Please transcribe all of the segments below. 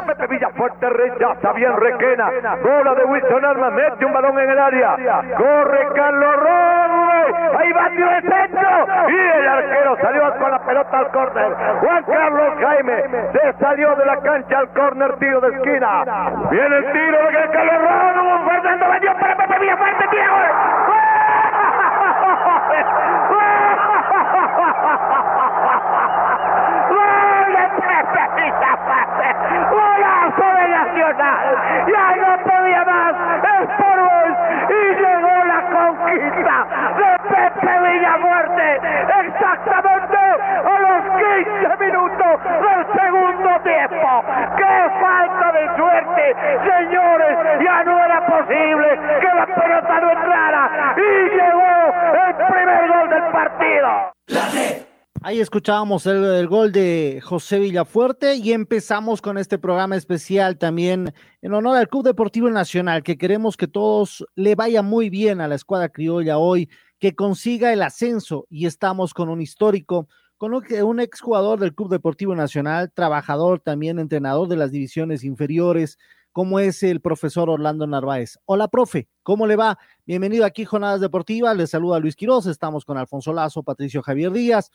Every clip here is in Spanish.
Salta Pepe Villafuerte, rechaza bien Requena. Bola de Wilson Armas, mete un balón en el área. Corre Carlos Robles. Ahí va tiro de centro. Y el arquero salió con la pelota al córner. Juan Carlos Jaime se salió de la cancha al córner, tiro de esquina. Viene el tiro de Carlos Robles. Fernando vendió para Pepe Villafuerte. Tiro. Ya no podía más Sport y llegó la conquista de Pepe Villamuerte exactamente a los 15 minutos del segundo tiempo. ¡Qué falta de suerte! Señores, ya no era posible que la pelota no entrara y llegó el primer gol del partido. Ahí escuchábamos el, gol de José Villafuerte y empezamos con este programa especial también en honor al Club Deportivo Nacional, que queremos que todos le vaya muy bien a la escuadra criolla hoy, que consiga el ascenso y estamos con un histórico, con un exjugador del Club Deportivo Nacional, trabajador también, entrenador de las divisiones inferiores, como es el profesor Orlando Narváez. Hola, profe, ¿cómo le va? Bienvenido aquí, Jornadas Deportivas, le saluda Luis Quiroz, estamos con Alfonso Lazo, Patricio Javier Díaz.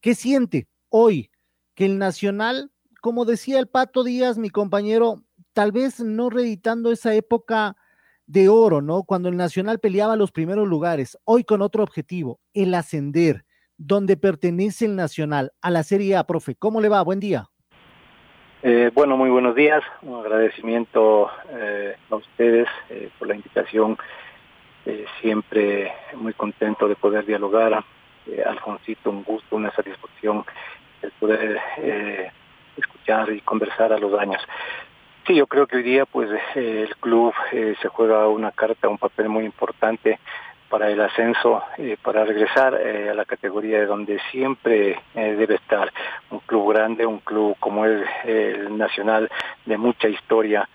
¿Qué siente hoy que el Nacional, como decía el Pato Díaz, mi compañero, tal vez no reeditando esa época de oro, ¿no? Cuando el Nacional peleaba los primeros lugares, hoy con otro objetivo, el ascender, donde pertenece el Nacional, a la Serie A, profe. ¿Cómo le va? Buen día. Eh, bueno, muy buenos días. Un agradecimiento eh, a ustedes eh, por la invitación. siempre muy contento de poder dialogar eh, Alfonsito, un gusto, una satisfacción el poder eh, escuchar y conversar a los años. Sí, yo creo que hoy día pues eh, el club se juega una carta, un papel muy importante para el ascenso, para regresar a la categoría de donde siempre debe estar un club grande, un club como es el Nacional de mucha historia,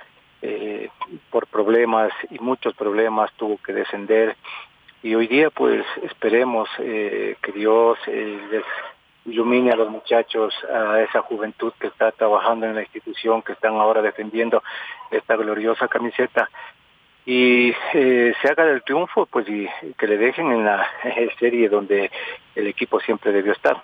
por problemas y muchos problemas tuvo que descender y hoy día pues esperemos eh, que Dios eh, les ilumine a los muchachos, a esa juventud que está trabajando en la institución, que están ahora defendiendo esta gloriosa camiseta y eh, se haga del triunfo pues y que le dejen en la serie donde el equipo siempre debió estar.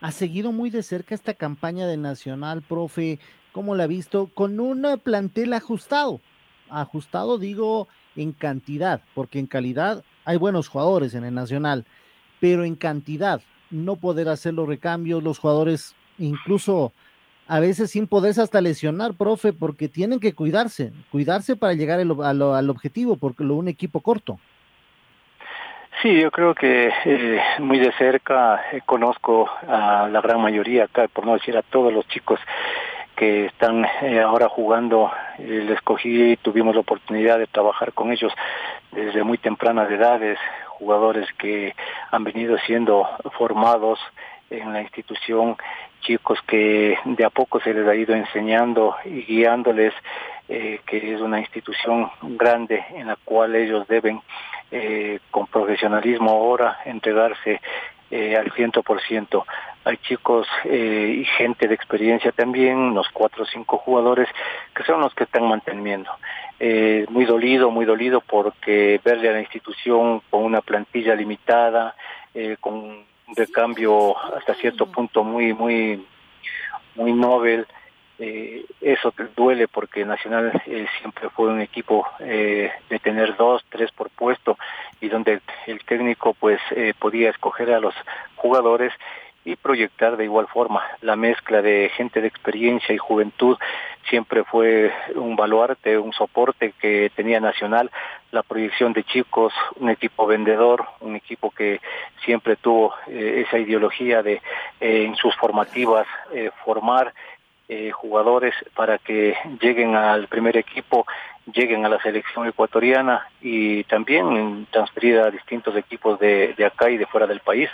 Ha seguido muy de cerca esta campaña de Nacional, profe, ¿cómo la ha visto? Con un plantel ajustado, ajustado digo en cantidad, porque en calidad hay buenos jugadores en el Nacional, pero en cantidad, no poder hacer los recambios, los jugadores incluso a veces sin poderse hasta lesionar, profe, porque tienen que cuidarse, cuidarse para llegar al, objetivo, porque lo un equipo corto. Sí, yo creo que eh, muy de cerca eh, conozco a la gran mayoría, por no decir a todos los chicos que están eh, ahora jugando. les escogí y tuvimos la oportunidad de trabajar con ellos desde muy tempranas edades, jugadores que han venido siendo formados en la institución, chicos que de a poco se les ha ido enseñando y guiándoles eh, que es una institución grande en la cual ellos deben eh, con profesionalismo ahora entregarse eh, al ciento por ciento. Hay chicos eh, y gente de experiencia también, unos cuatro o cinco jugadores que son los que están manteniendo. Eh, muy dolido, muy dolido porque verle a la institución con una plantilla limitada, eh, con un recambio hasta cierto punto muy, muy, muy novel, eh, eso te duele porque Nacional siempre fue un equipo de tener dos, tres por puesto y donde el técnico pues podía escoger a los jugadores y proyectar de igual forma. La mezcla de gente de experiencia y juventud siempre fue un baluarte, un soporte que tenía Nacional, la proyección de chicos, un equipo vendedor, un equipo que siempre tuvo eh, esa ideología de eh, en sus formativas eh, formar jugadores para que lleguen al primer equipo, lleguen a la selección ecuatoriana y también transferir a distintos equipos de acá y de fuera del país.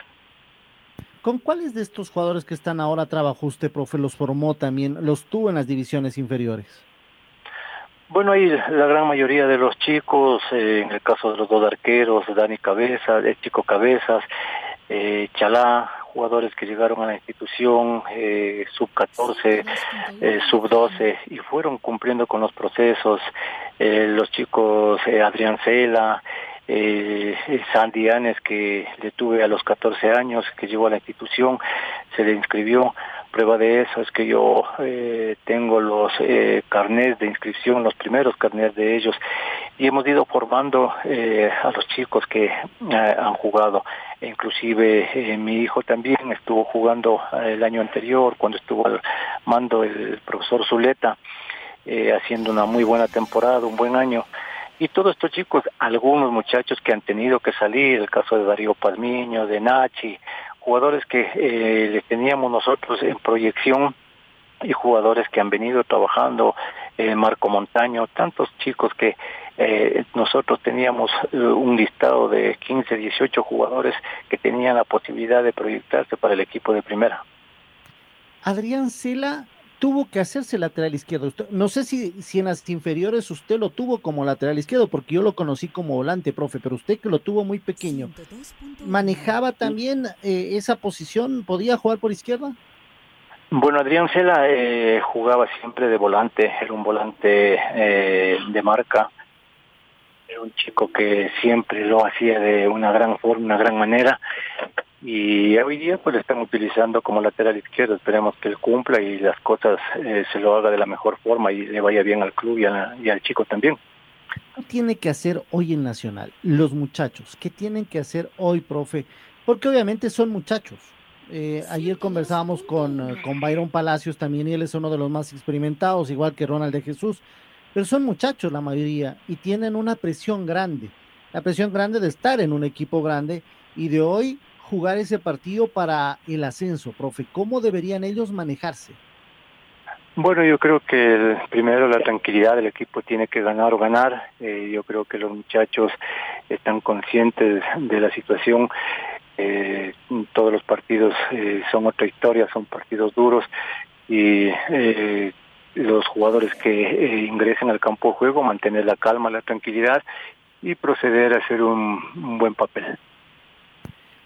¿Con cuáles de estos jugadores que están ahora trabajó usted, profe? ¿Los formó también? ¿Los tuvo en las divisiones inferiores? Bueno, ahí la gran mayoría de los chicos, eh, en el caso de los dos arqueros, Dani Cabeza, el chico Cabezas, eh, Chalá, jugadores que llegaron a la institución, eh, sub 14, eh, sub 12, y fueron cumpliendo con los procesos. los chicos Adrián Cela, eh, Sandy Anes, que le tuve a los 14 años, que llegó a la institución, se le inscribió. Prueba de eso es que yo eh, tengo los eh, carnets de inscripción, los primeros carnets de ellos, y hemos ido formando eh, a los chicos que eh, han jugado. Inclusive eh, mi hijo también estuvo jugando el año anterior, cuando estuvo al mando el profesor Zuleta, haciendo una muy buena temporada, un buen año. Y todos estos chicos, algunos muchachos que han tenido que salir, el caso de Darío Palmiño, de Nachi, jugadores que eh, les teníamos nosotros en proyección y jugadores que han venido trabajando, eh, Marco Montaño, tantos chicos que eh, nosotros teníamos eh, un listado de 15, 18 jugadores que tenían la posibilidad de proyectarse para el equipo de primera. Adrián Sela tuvo que hacerse lateral izquierdo. no sé si, si en las inferiores usted lo tuvo como lateral izquierdo, porque yo lo conocí como volante, profe, pero usted que lo tuvo muy pequeño, ¿manejaba también eh, esa posición? ¿Podía jugar por izquierda? Bueno, Adrián Cela eh, jugaba siempre de volante, era un volante eh, de marca, era un chico que siempre lo hacía de una gran forma, una gran manera, y hoy día pues lo están utilizando como lateral izquierdo. Esperemos que él cumpla y las cosas eh, se lo haga de la mejor forma y le vaya bien al club y, al chico también. ¿Qué tiene que hacer hoy en Nacional los muchachos? ¿Qué tienen que hacer hoy, profe? Porque obviamente son muchachos. Eh, ayer conversábamos con, eh, con Byron Palacios también y él es uno de los más experimentados, igual que Ronald de Jesús. Pero son muchachos la mayoría y tienen una presión grande. La presión grande de estar en un equipo grande y de hoy jugar ese partido para el ascenso, profe? ¿Cómo deberían ellos manejarse? Bueno, yo creo que primero la tranquilidad del equipo tiene que ganar o ganar. Eh, yo creo que los muchachos están conscientes de la situación. Eh, todos los partidos eh, son otra historia, son partidos duros y los jugadores que ingresen al campo de juego mantener la calma, la tranquilidad y proceder a hacer un buen papel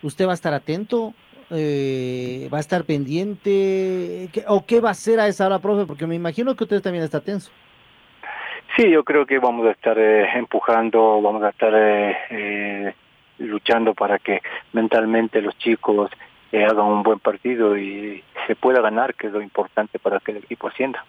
usted va a estar atento, eh, va a estar pendiente, o qué va a hacer a esa hora, profe, porque me imagino que usted también está tenso. Sí, yo creo que vamos a estar eh, empujando, vamos a estar eh, luchando para que mentalmente los chicos hagan un buen partido y se pueda ganar, que es lo importante para que el equipo ascienda.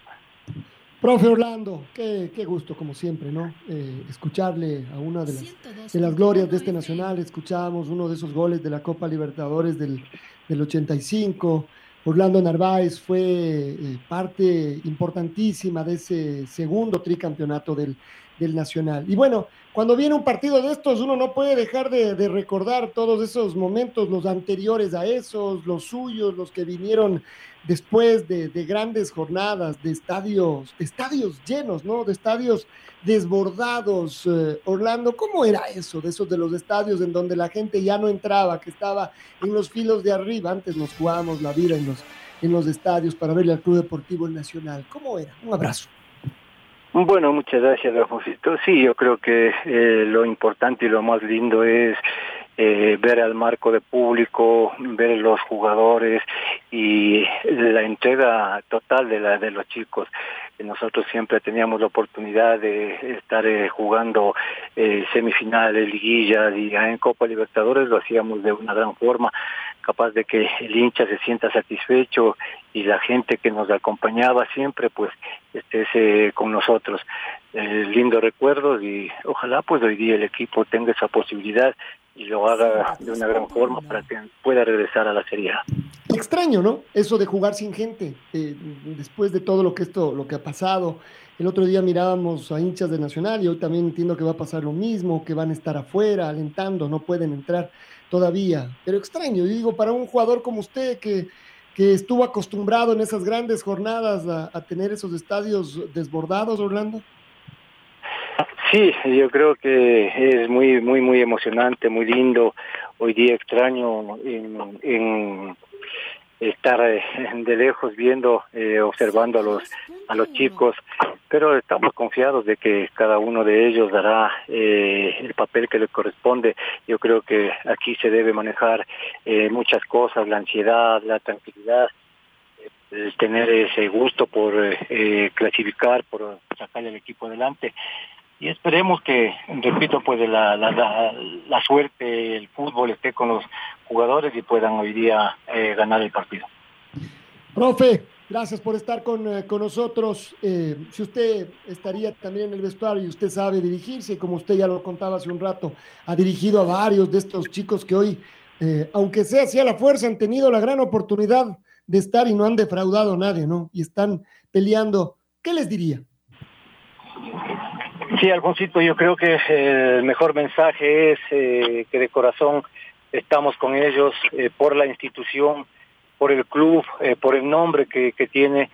Profe Orlando, qué, gusto como siempre, ¿no? Eh, escucharle a una de las, de glorias de este nacional, escuchábamos uno de esos goles de la Copa Libertadores del, del 85. Orlando Narváez fue eh, parte importantísima de ese segundo tricampeonato del, del Nacional. Y bueno, cuando viene un partido de estos, uno no puede dejar de, recordar todos esos momentos, los anteriores a esos, los suyos, los que vinieron después de, grandes jornadas, de estadios, estadios llenos, ¿no? De estadios desbordados. Eh, Orlando, ¿cómo era eso? De esos de los estadios en donde la gente ya no entraba, que estaba en los filos de arriba. Antes nos jugábamos la vida en los, en los estadios para verle al Club Deportivo Nacional. ¿Cómo era? Un abrazo. Bueno, muchas gracias, Rafosito. Sí, yo creo que eh, lo importante y lo más lindo es eh, ver al marco de público, ver los jugadores y la entrega total de la de los chicos. Nosotros siempre teníamos la oportunidad de estar eh, jugando eh, semifinales, liguillas y en Copa Libertadores lo hacíamos de una gran forma, capaz de que el hincha se sienta satisfecho y la gente que nos acompañaba siempre pues esté con nosotros. lindos recuerdos y ojalá pues hoy día el equipo tenga esa posibilidad y lo haga de una gran forma para que pueda regresar a la Serie A. extraño, ¿no? Eso de jugar sin gente, eh, después de todo lo que esto, lo que ha pasado. El otro día mirábamos a hinchas de Nacional y hoy también entiendo que va a pasar lo mismo, que van a estar afuera, alentando, no pueden entrar todavía. Pero extraño, digo, para un jugador como usted que, que estuvo acostumbrado en esas grandes jornadas a, tener esos estadios desbordados, Orlando. Sí, yo creo que es muy, muy, muy emocionante, muy lindo. Hoy día extraño en estar eh, de lejos viendo, eh, observando a los a los chicos, pero estamos confiados de que cada uno de ellos dará eh, el papel que le corresponde. Yo creo que aquí se debe manejar eh, muchas cosas, la ansiedad, la tranquilidad, tener ese gusto por eh, clasificar, por sacar el equipo adelante y esperemos que, repito, pues la, la, suerte, el fútbol esté con los jugadores y puedan hoy día eh, ganar el partido. Profe, gracias por estar con, eh, con nosotros. Eh, si usted estaría también en el vestuario y usted sabe dirigirse, como usted ya lo contaba hace un rato, ha dirigido a varios de estos chicos que hoy, eh, aunque sea así a la fuerza, han tenido la gran oportunidad de estar y no han defraudado a nadie, ¿no? Y están peleando. ¿Qué les diría? Sí, Alfonsito, yo creo que el mejor mensaje es eh, que de corazón estamos con ellos eh, por la institución, por el club, eh, por el nombre que, que, tiene.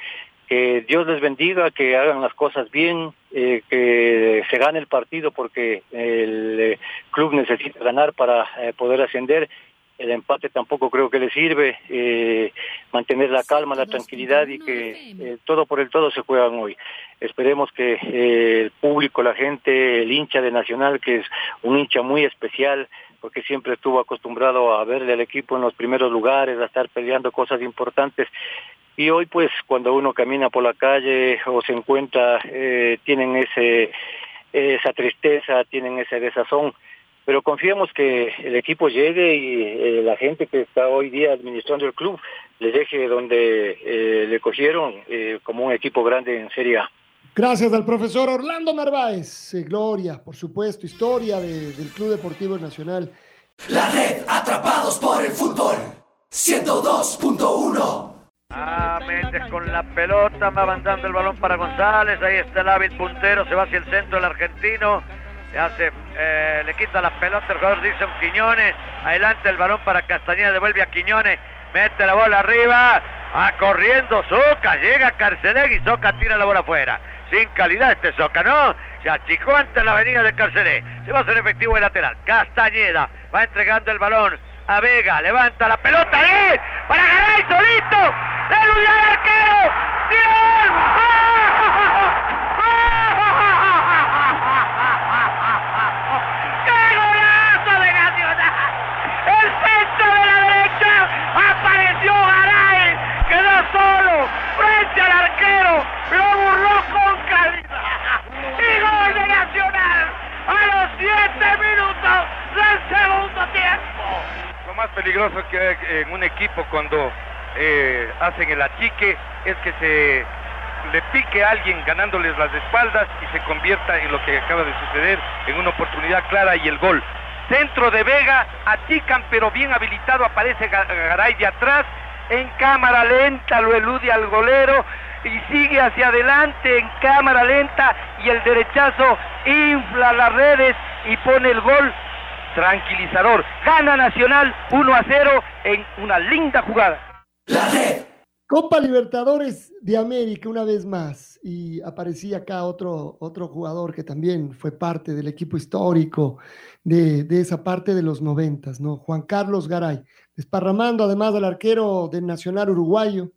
Que Dios les bendiga, que hagan las cosas bien, que se gane el partido porque el club necesita ganar para poder ascender el empate tampoco creo que le sirve, eh, mantener la calma, la tranquilidad y que eh, todo por el todo se juegan hoy. Esperemos que eh, el público, la gente, el hincha de Nacional, que es un hincha muy especial, porque siempre estuvo acostumbrado a verle al equipo en los primeros lugares, a estar peleando cosas importantes. Y hoy pues cuando uno camina por la calle o se encuentra, eh, tienen ese, esa tristeza, tienen ese desazón pero confiamos que el equipo llegue y eh, la gente que está hoy día administrando el club le deje donde eh, le cogieron eh, como un equipo grande en Serie A. Gracias al profesor Orlando Narváez. gloria, por supuesto, historia de, del Club Deportivo Nacional. La red, atrapados por el fútbol. 102.1. Ah, Méndez con la pelota, va avanzando el balón para González, ahí está el hábil puntero, se va hacia el centro el argentino, le hace, eh, le quita la pelota el jugador dice un Quiñones, adelante el balón para Castañeda, devuelve a Quiñones, mete la bola arriba, a corriendo Soca, llega Carcelegui, Soca tira la bola afuera, sin calidad este Soca, ¿no? Se achicó ante la avenida de Carcelé, se va a hacer efectivo el lateral, Castañeda va entregando el balón a Vega, levanta la pelota, ¡eh! para Garay solito, eludió al arquero, ¡Bien! apareció solo frente al arquero, lo burló con calidad. Y gol de Nacional a los 7 minutos del segundo tiempo. Lo más peligroso que en un equipo cuando eh, hacen el achique es que se le pique a alguien ganándoles las espaldas y se convierta en lo que acaba de suceder en una oportunidad clara y el gol. Centro de Vega, achican pero bien habilitado, aparece Garay de atrás, en cámara lenta lo elude al golero y sigue hacia adelante en cámara lenta y el derechazo infla las redes y pone el gol tranquilizador. Gana Nacional 1 a 0 en una linda jugada. Copa Libertadores de América una vez más y aparecía acá otro, otro jugador que también fue parte del equipo histórico de, de esa parte de los noventas, ¿no? Juan Carlos Garay, desparramando además al arquero del Nacional Uruguayo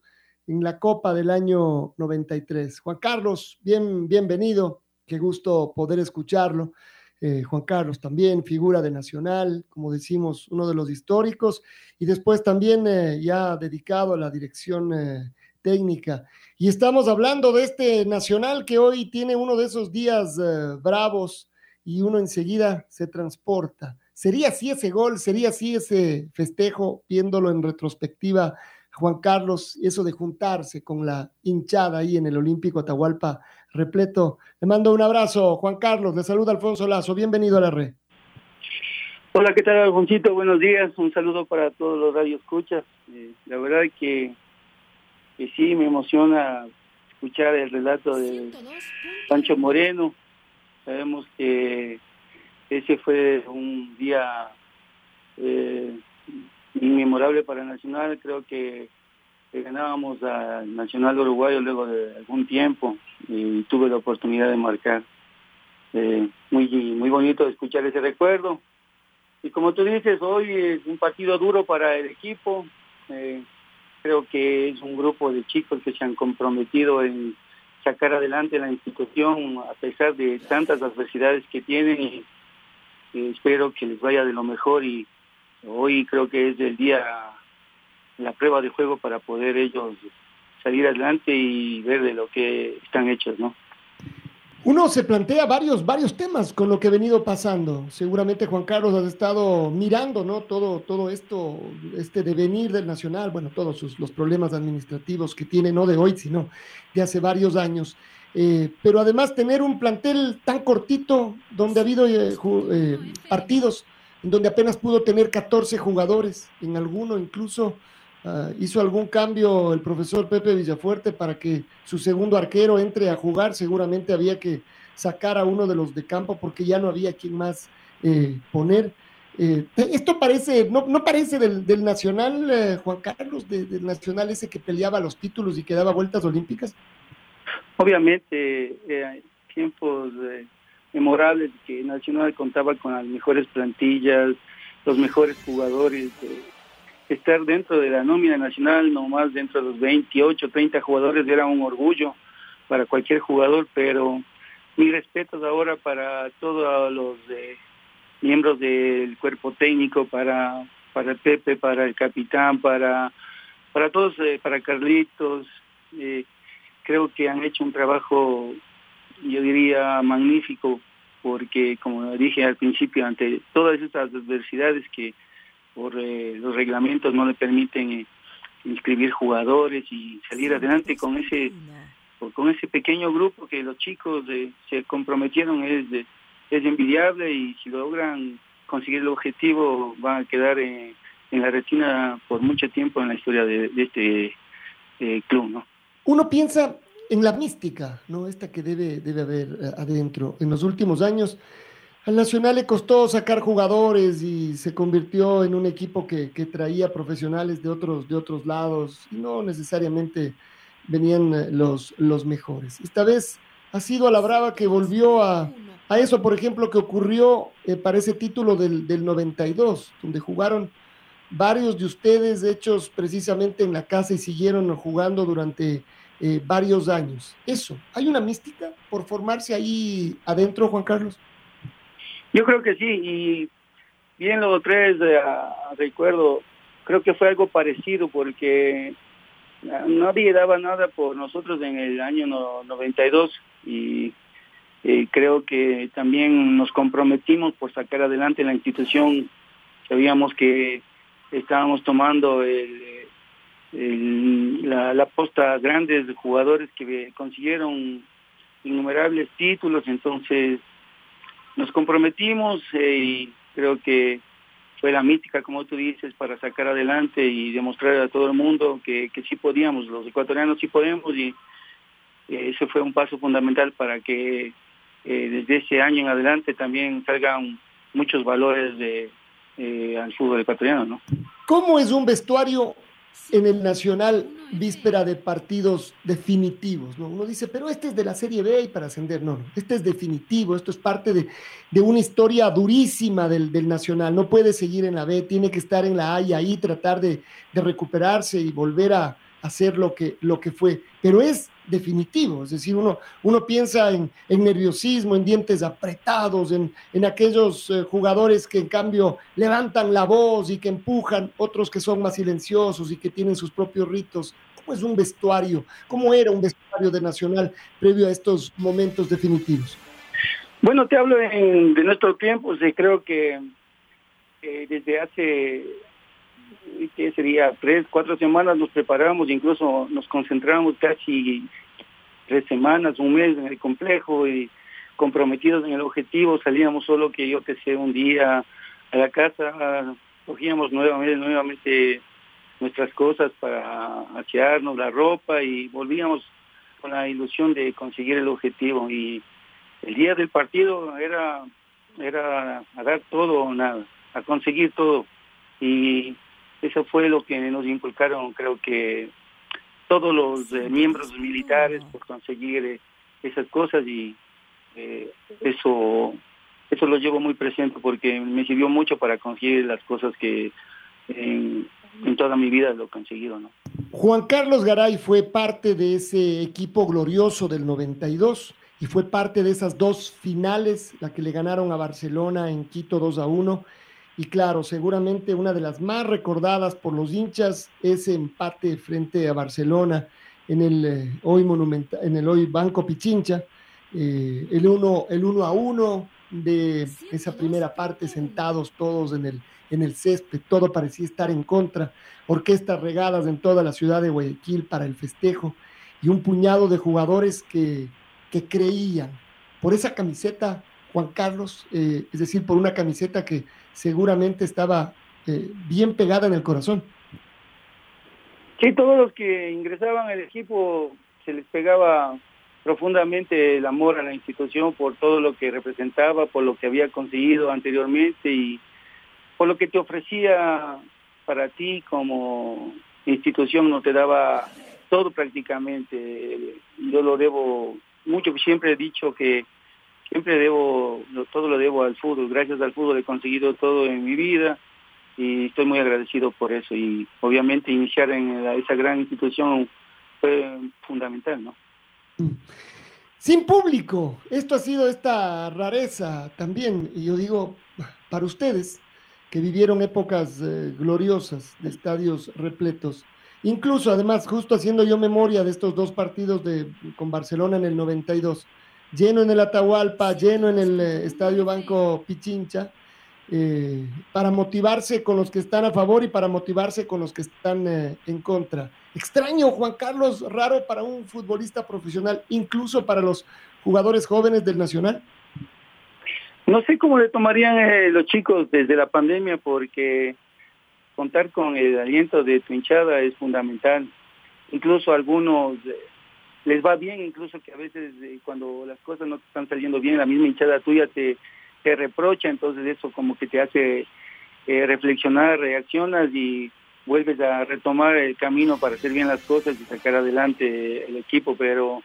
en la Copa del año 93. Juan Carlos, bien, bienvenido, qué gusto poder escucharlo. Eh, Juan Carlos también, figura de Nacional, como decimos, uno de los históricos, y después también eh, ya dedicado a la dirección eh, técnica. Y estamos hablando de este Nacional que hoy tiene uno de esos días bravos y uno enseguida se transporta. ¿Sería así ese gol? ¿Sería así ese festejo, viéndolo en retrospectiva, Juan Carlos, eso de juntarse con la hinchada ahí en el Olímpico Atahualpa repleto? Le mando un abrazo, Juan Carlos, le saluda Alfonso Lazo, bienvenido a la red. Hola, ¿qué tal, Alfoncito? Buenos días. Un saludo para todos los radioescuchas. Eh, la verdad que, que sí, me emociona escuchar el relato de Pancho Moreno. Sabemos que ese fue un día eh, inmemorable para Nacional. Creo que, ganábamos al Nacional Uruguayo luego de algún tiempo y tuve la oportunidad de marcar. Eh, muy, muy bonito escuchar ese recuerdo. Y como tú dices, hoy es un partido duro para el equipo. Eh, creo que es un grupo de chicos que se han comprometido en sacar adelante la institución a pesar de tantas adversidades que tienen espero que les vaya de lo mejor y hoy creo que es el día la prueba de juego para poder ellos salir adelante y ver de lo que están hechos, ¿no? Uno se plantea varios, varios temas con lo que ha venido pasando. Seguramente Juan Carlos has estado mirando, ¿no? Todo, todo esto, este devenir del Nacional, bueno, todos sus, los problemas administrativos que tiene, no de hoy, sino de hace varios años. Eh, pero además tener un plantel tan cortito, donde ha habido eh, eh, partidos donde apenas pudo tener 14 jugadores, en alguno incluso Ah, hizo algún cambio el profesor Pepe Villafuerte para que su segundo arquero entre a jugar. Seguramente había que sacar a uno de los de campo porque ya no había quien más eh, poner. Eh, esto parece, no, no parece del, del Nacional, eh, Juan Carlos, del Nacional ese que peleaba los títulos y que daba vueltas olímpicas. Obviamente, tiempos memorables que Nacional contaba con las mejores plantillas, los mejores jugadores estar dentro de la nómina nacional, nomás dentro de los 28, 30 jugadores, era un orgullo para cualquier jugador, pero mis respetos ahora para todos los eh, miembros del cuerpo técnico, para, para Pepe, para el capitán, para, para todos, eh, para Carlitos. Eh, creo que han hecho un trabajo, yo diría, magnífico, porque como dije al principio, ante todas estas adversidades que por eh, los reglamentos no le permiten eh, inscribir jugadores y salir adelante con ese con ese pequeño grupo que los chicos eh, se comprometieron es es envidiable y si logran conseguir el objetivo van a quedar en la retina por mucho tiempo en la historia de, este club no uno piensa en la mística no esta que debe debe haber adentro en los últimos años al Nacional le costó sacar jugadores y se convirtió en un equipo que, traía profesionales de otros, de otros lados y no necesariamente venían eh, los, los mejores. Esta vez ha sido a la brava que volvió a, eso, por ejemplo, que ocurrió eh, para ese título del, del 92, donde jugaron varios de ustedes hechos precisamente en la casa y siguieron jugando durante eh, varios años. Eso, ¿hay una mística por formarse ahí adentro, Juan Carlos? Yo creo que sí, y bien los tres, eh, recuerdo, creo que fue algo parecido porque nadie daba nada por nosotros en el año 92 y creo que también nos comprometimos por sacar adelante la institución. Sabíamos que estábamos tomando la, la posta grandes jugadores que consiguieron innumerables títulos, entonces nos comprometimos eh, y creo que fue la mítica, como tú dices, para sacar adelante y demostrar a todo el mundo que, que sí podíamos, los ecuatorianos sí podemos y eh, ese fue un paso fundamental para que eh, desde ese año en adelante también salgan muchos valores de, al fútbol ecuatoriano. ¿no? ¿Cómo es un vestuario en el Nacional víspera de partidos definitivos. ¿no? Uno dice, pero este es de la Serie B y para ascender. No, no, este es definitivo, esto es parte de, de una historia durísima del, del, Nacional. No puede seguir en la B, tiene que estar en la A y ahí tratar de, de recuperarse y volver a, hacer lo que, lo que fue, pero es definitivo, es decir, uno, uno piensa en, nerviosismo, en dientes apretados, en, en aquellos eh, jugadores que en cambio levantan la voz y que empujan, otros que son más silenciosos y que tienen sus propios ritos. ¿Cómo es un vestuario? ¿Cómo era un vestuario de Nacional previo a estos momentos definitivos? Bueno, te hablo de nuestro tiempo, creo que eh, desde hace que sería tres, cuatro semanas nos preparamos, incluso nos concentramos casi tres semanas, un mes en el complejo y comprometidos en el objetivo, salíamos solo que yo que sé, un día a la casa, cogíamos nuevamente, nuevamente nuestras cosas para asearnos la ropa y volvíamos con la ilusión de conseguir el objetivo. Y el día del partido era era a dar todo o nada, a conseguir todo. Y eso fue lo que nos inculcaron creo que todos los eh, miembros militares por conseguir eh, esas cosas y eh, eso eso lo llevo muy presente porque me sirvió mucho para conseguir las cosas que en, toda mi vida lo he conseguido, ¿no? Juan Carlos Garay fue parte de ese equipo glorioso del 92 y fue parte de esas dos finales, la que le ganaron a Barcelona en Quito 2 a 1. Y claro, seguramente una de las más recordadas por los hinchas, ese empate frente a Barcelona en el eh, hoy monumenta, en el hoy Banco Pichincha, eh, el 1 el uno a 1 de esa primera parte sentados todos en el, en el césped, todo parecía estar en contra, orquestas regadas en toda la ciudad de Guayaquil para el festejo y un puñado de jugadores que, que creían por esa camiseta, Juan Carlos, eh, es decir, por una camiseta que seguramente estaba eh, bien pegada en el corazón. Sí, todos los que ingresaban al equipo se les pegaba profundamente el amor a la institución por todo lo que representaba, por lo que había conseguido anteriormente y por lo que te ofrecía para ti como institución, no te daba todo prácticamente. Yo lo debo mucho, siempre he dicho que siempre debo, todo lo debo al fútbol, gracias al fútbol he conseguido todo en mi vida y estoy muy agradecido por eso. Y obviamente iniciar en esa gran institución fue fundamental, ¿no? Sin público, esto ha sido esta rareza también, y yo digo, para ustedes que vivieron épocas eh, gloriosas de estadios repletos, incluso además, justo haciendo yo memoria de estos dos partidos de, con Barcelona en el 92, lleno en el Atahualpa, lleno en el eh, Estadio Banco Pichincha, eh, para motivarse con los que están a favor y para motivarse con los que están eh, en contra. Extraño, Juan Carlos, raro para un futbolista profesional, incluso para los jugadores jóvenes del Nacional. No sé cómo le tomarían eh, los chicos desde la pandemia, porque contar con el aliento de tu hinchada es fundamental. Incluso algunos les va bien, incluso que a veces cuando las cosas no te están saliendo bien, la misma hinchada tuya te, te reprocha, entonces eso como que te hace eh, reflexionar, reaccionas y vuelves a retomar el camino para hacer bien las cosas y sacar adelante el equipo, pero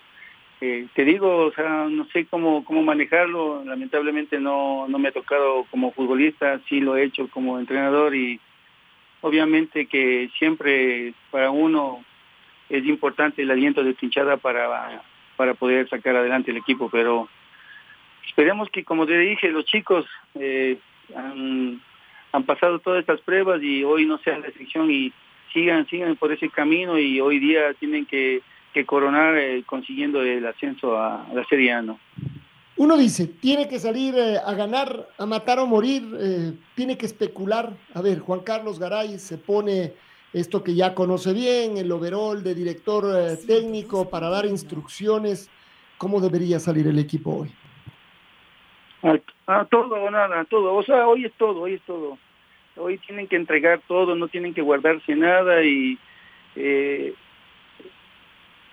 eh, te digo, o sea, no sé cómo, cómo manejarlo, lamentablemente no, no me ha tocado como futbolista, sí lo he hecho como entrenador y obviamente que siempre para uno es importante el aliento de hinchada para, para poder sacar adelante el equipo, pero esperemos que, como te dije, los chicos eh, han, pasado todas estas pruebas y hoy no sean la excepción y sigan, sigan por ese camino y hoy día tienen que, coronar eh, consiguiendo el ascenso a, la Serie A, ¿no? Uno dice, tiene que salir eh, a ganar, a matar o morir, tiene que especular. A ver, Juan Carlos Garay se pone esto que ya conoce bien, el overall de director técnico para dar instrucciones. ¿Cómo debería salir el equipo hoy? A, todo o nada, todo. O sea, hoy es todo, hoy es todo. Hoy tienen que entregar todo, no tienen que guardarse nada y eh,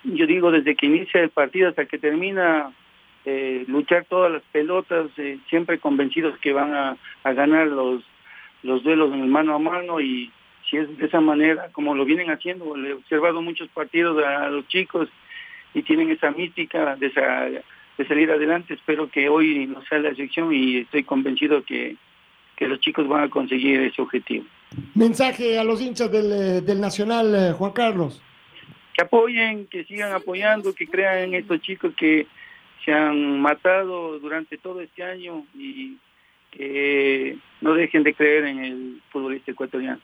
yo digo desde que inicia el partido hasta que termina, eh, luchar todas las pelotas, eh, siempre convencidos que van a, a, ganar los, los duelos en el mano a mano y si es de esa manera, como lo vienen haciendo, he observado muchos partidos a, a los chicos y tienen esa mística de esa de salir adelante. Espero que hoy no sea la excepción y estoy convencido que, que los chicos van a conseguir ese objetivo. Mensaje a los hinchas del, eh, del Nacional, eh, Juan Carlos. Que apoyen, que sigan apoyando, que crean en estos chicos que se han matado durante todo este año y que no dejen de creer en el futbolista ecuatoriano.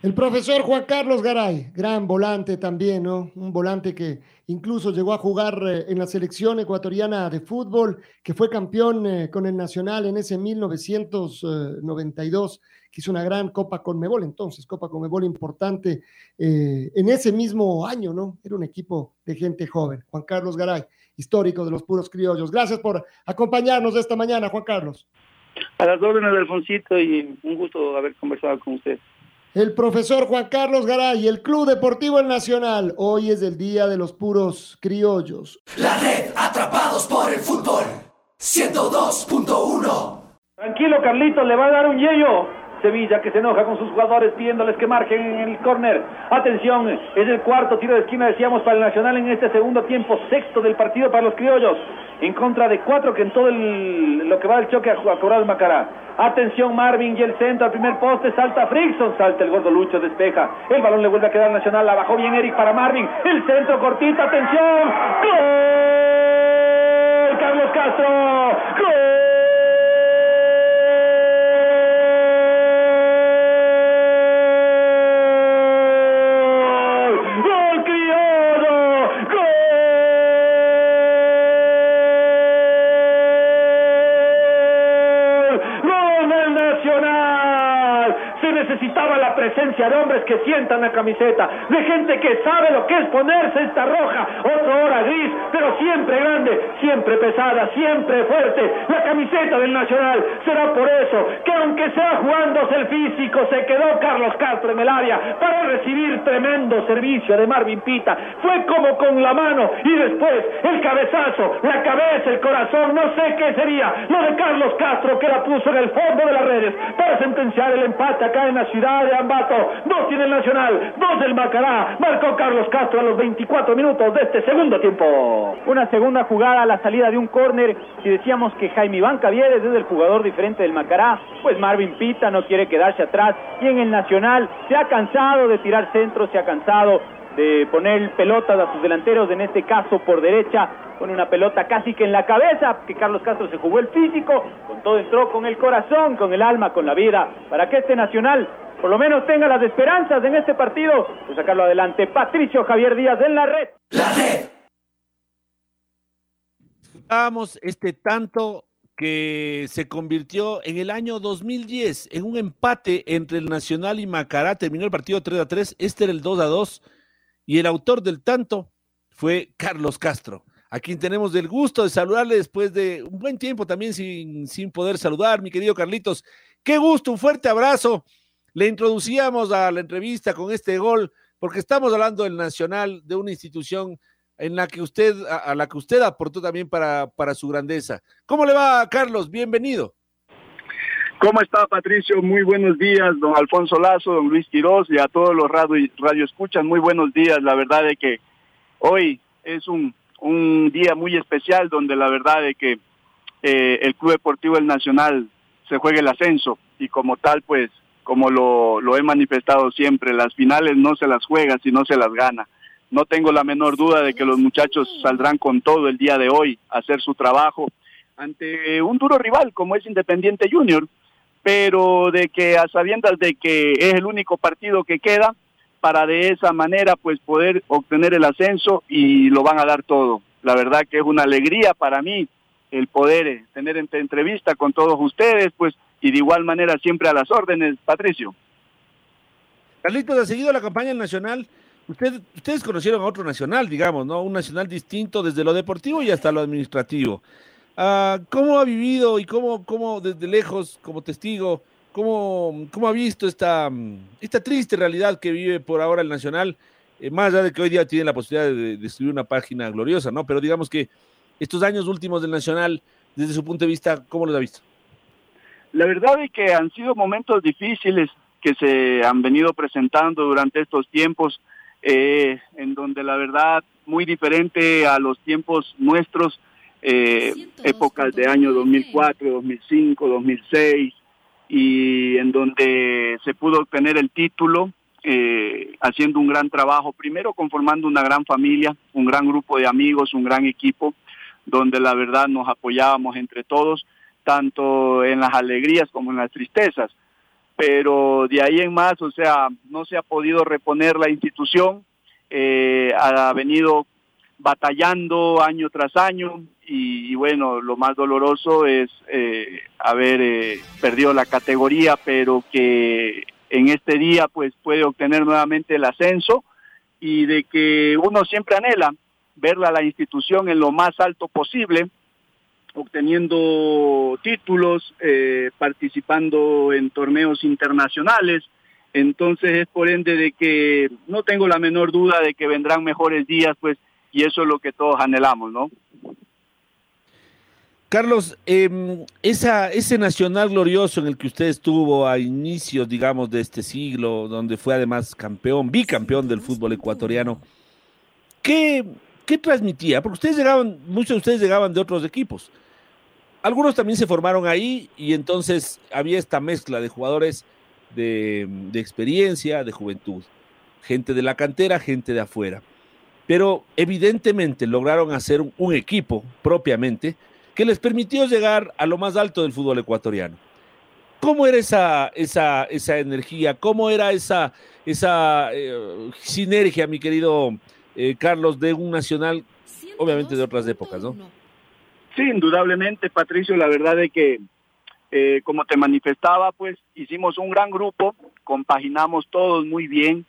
El profesor Juan Carlos Garay, gran volante también, ¿no? Un volante que incluso llegó a jugar eh, en la selección ecuatoriana de fútbol, que fue campeón eh, con el Nacional en ese 1992, que hizo una gran Copa Conmebol, entonces, Copa Conmebol importante eh, en ese mismo año, ¿no? Era un equipo de gente joven. Juan Carlos Garay, histórico de los puros criollos. Gracias por acompañarnos esta mañana, Juan Carlos. A las órdenes de Alfonsito y un gusto haber conversado con usted. El profesor Juan Carlos Garay, el Club Deportivo El Nacional. Hoy es el día de los puros criollos. La red, atrapados por el fútbol. 102.1. Tranquilo, Carlitos, le va a dar un yello. Sevilla que se enoja con sus jugadores pidiéndoles que marquen en el córner. Atención, es el cuarto tiro de esquina, decíamos, para el Nacional en este segundo tiempo, sexto del partido para los criollos, en contra de cuatro que en todo el, lo que va del choque a, a cobrar Macará. Atención Marvin y el centro al primer poste, salta Frickson, salta el gordo Lucho, despeja. El balón le vuelve a quedar al Nacional, la bajó bien Eric para Marvin. El centro cortito, atención. ¡Gol! Carlos Castro. ¡Gol! Presencia de hombres que sientan la camiseta, de gente que sabe lo que es ponerse esta roja, otra hora gris, pero siempre grande, siempre pesada, siempre fuerte. La camiseta del Nacional será por eso que aunque sea jugándose el físico, se quedó Carlos Castro en el área para recibir tremendo servicio de Marvin Pita. Fue como con la mano y después el cabezazo, la cabeza, el corazón, no sé qué sería lo de Carlos Castro que la puso en el fondo de las redes para sentenciar el empate acá en la ciudad de Dos tiene el Nacional, dos del Macará. Marcó Carlos Castro a los 24 minutos de este segundo tiempo. Una segunda jugada a la salida de un córner. Si decíamos que Jaime Iván Cavieres es el jugador diferente del Macará, pues Marvin Pita no quiere quedarse atrás. Y en el Nacional se ha cansado de tirar centros, se ha cansado de poner pelotas a sus delanteros, en este caso por derecha, con una pelota casi que en la cabeza, que Carlos Castro se jugó el físico, con todo entró con el corazón, con el alma, con la vida, para que este Nacional por lo menos tenga las esperanzas en este partido de sacarlo adelante. Patricio Javier Díaz en la red. La red. Disfrutamos este tanto que se convirtió en el año 2010 en un empate entre el Nacional y Macará. Terminó el partido 3 a 3. Este era el 2 a 2. Y el autor del tanto fue Carlos Castro, a quien tenemos el gusto de saludarle después de un buen tiempo también sin, sin poder saludar, mi querido Carlitos. Qué gusto, un fuerte abrazo. Le introducíamos a la entrevista con este gol, porque estamos hablando del Nacional, de una institución en la que usted, a, la que usted aportó también para, para su grandeza. ¿Cómo le va, Carlos? Bienvenido. ¿Cómo está, Patricio? Muy buenos días, don Alfonso Lazo, don Luis Quiroz y a todos los radio, radio escuchan. Muy buenos días. La verdad es que hoy es un, un día muy especial donde la verdad es que eh, el Club Deportivo El Nacional se juega el ascenso y como tal, pues, como lo, he manifestado siempre, las finales no se las juega, sino se las gana. No tengo la menor duda de que los muchachos saldrán con todo el día de hoy a hacer su trabajo ante un duro rival como es Independiente Junior, pero de que a sabiendas de que es el único partido que queda para de esa manera pues poder obtener el ascenso y lo van a dar todo. La verdad que es una alegría para mí el poder eh, tener entrevista con todos ustedes, pues y de igual manera siempre a las órdenes, Patricio. Carlitos, ha seguido la campaña nacional. Usted, ustedes conocieron a otro nacional, digamos, ¿no? Un nacional distinto desde lo deportivo y hasta lo administrativo. Uh, ¿Cómo ha vivido y cómo, cómo desde lejos, como testigo, cómo, cómo ha visto esta, esta triste realidad que vive por ahora el Nacional? Eh, más allá de que hoy día tiene la posibilidad de, de, escribir una página gloriosa, ¿no? Pero digamos que estos años últimos del Nacional, desde su punto de vista, ¿cómo los ha visto? La verdad es que han sido momentos difíciles que se han venido presentando durante estos tiempos, eh, en donde la verdad muy diferente a los tiempos nuestros, eh, épocas de año 2004, 2005, 2006, y en donde se pudo obtener el título eh, haciendo un gran trabajo, primero conformando una gran familia, un gran grupo de amigos, un gran equipo, donde la verdad nos apoyábamos entre todos, tanto en las alegrías como en las tristezas. Pero de ahí en más, o sea, no se ha podido reponer la institución, eh, ha venido batallando año tras año y, bueno, lo más doloroso es eh, haber eh, perdido la categoría, pero que en este día pues puede obtener nuevamente el ascenso y de que uno siempre anhela verla la institución en lo más alto posible, obteniendo títulos, eh, participando en torneos internacionales. Entonces es por ende de que no tengo la menor duda de que vendrán mejores días, pues, y eso es lo que todos anhelamos, ¿no? Carlos, eh, esa, ese nacional glorioso en el que usted estuvo a inicios, digamos, de este siglo, donde fue además campeón, bicampeón del fútbol ecuatoriano, ¿qué, qué transmitía? Porque ustedes llegaban, muchos de ustedes llegaban de otros equipos. Algunos también se formaron ahí y entonces había esta mezcla de jugadores de, de experiencia, de juventud, gente de la cantera, gente de afuera. Pero evidentemente lograron hacer un, un equipo propiamente que les permitió llegar a lo más alto del fútbol ecuatoriano. ¿Cómo era esa, esa, esa energía? ¿Cómo era esa, esa eh, sinergia, mi querido eh, Carlos, de un nacional, obviamente de otras épocas, ¿no? Sí, indudablemente, Patricio, la verdad es que, eh, como te manifestaba, pues hicimos un gran grupo, compaginamos todos muy bien,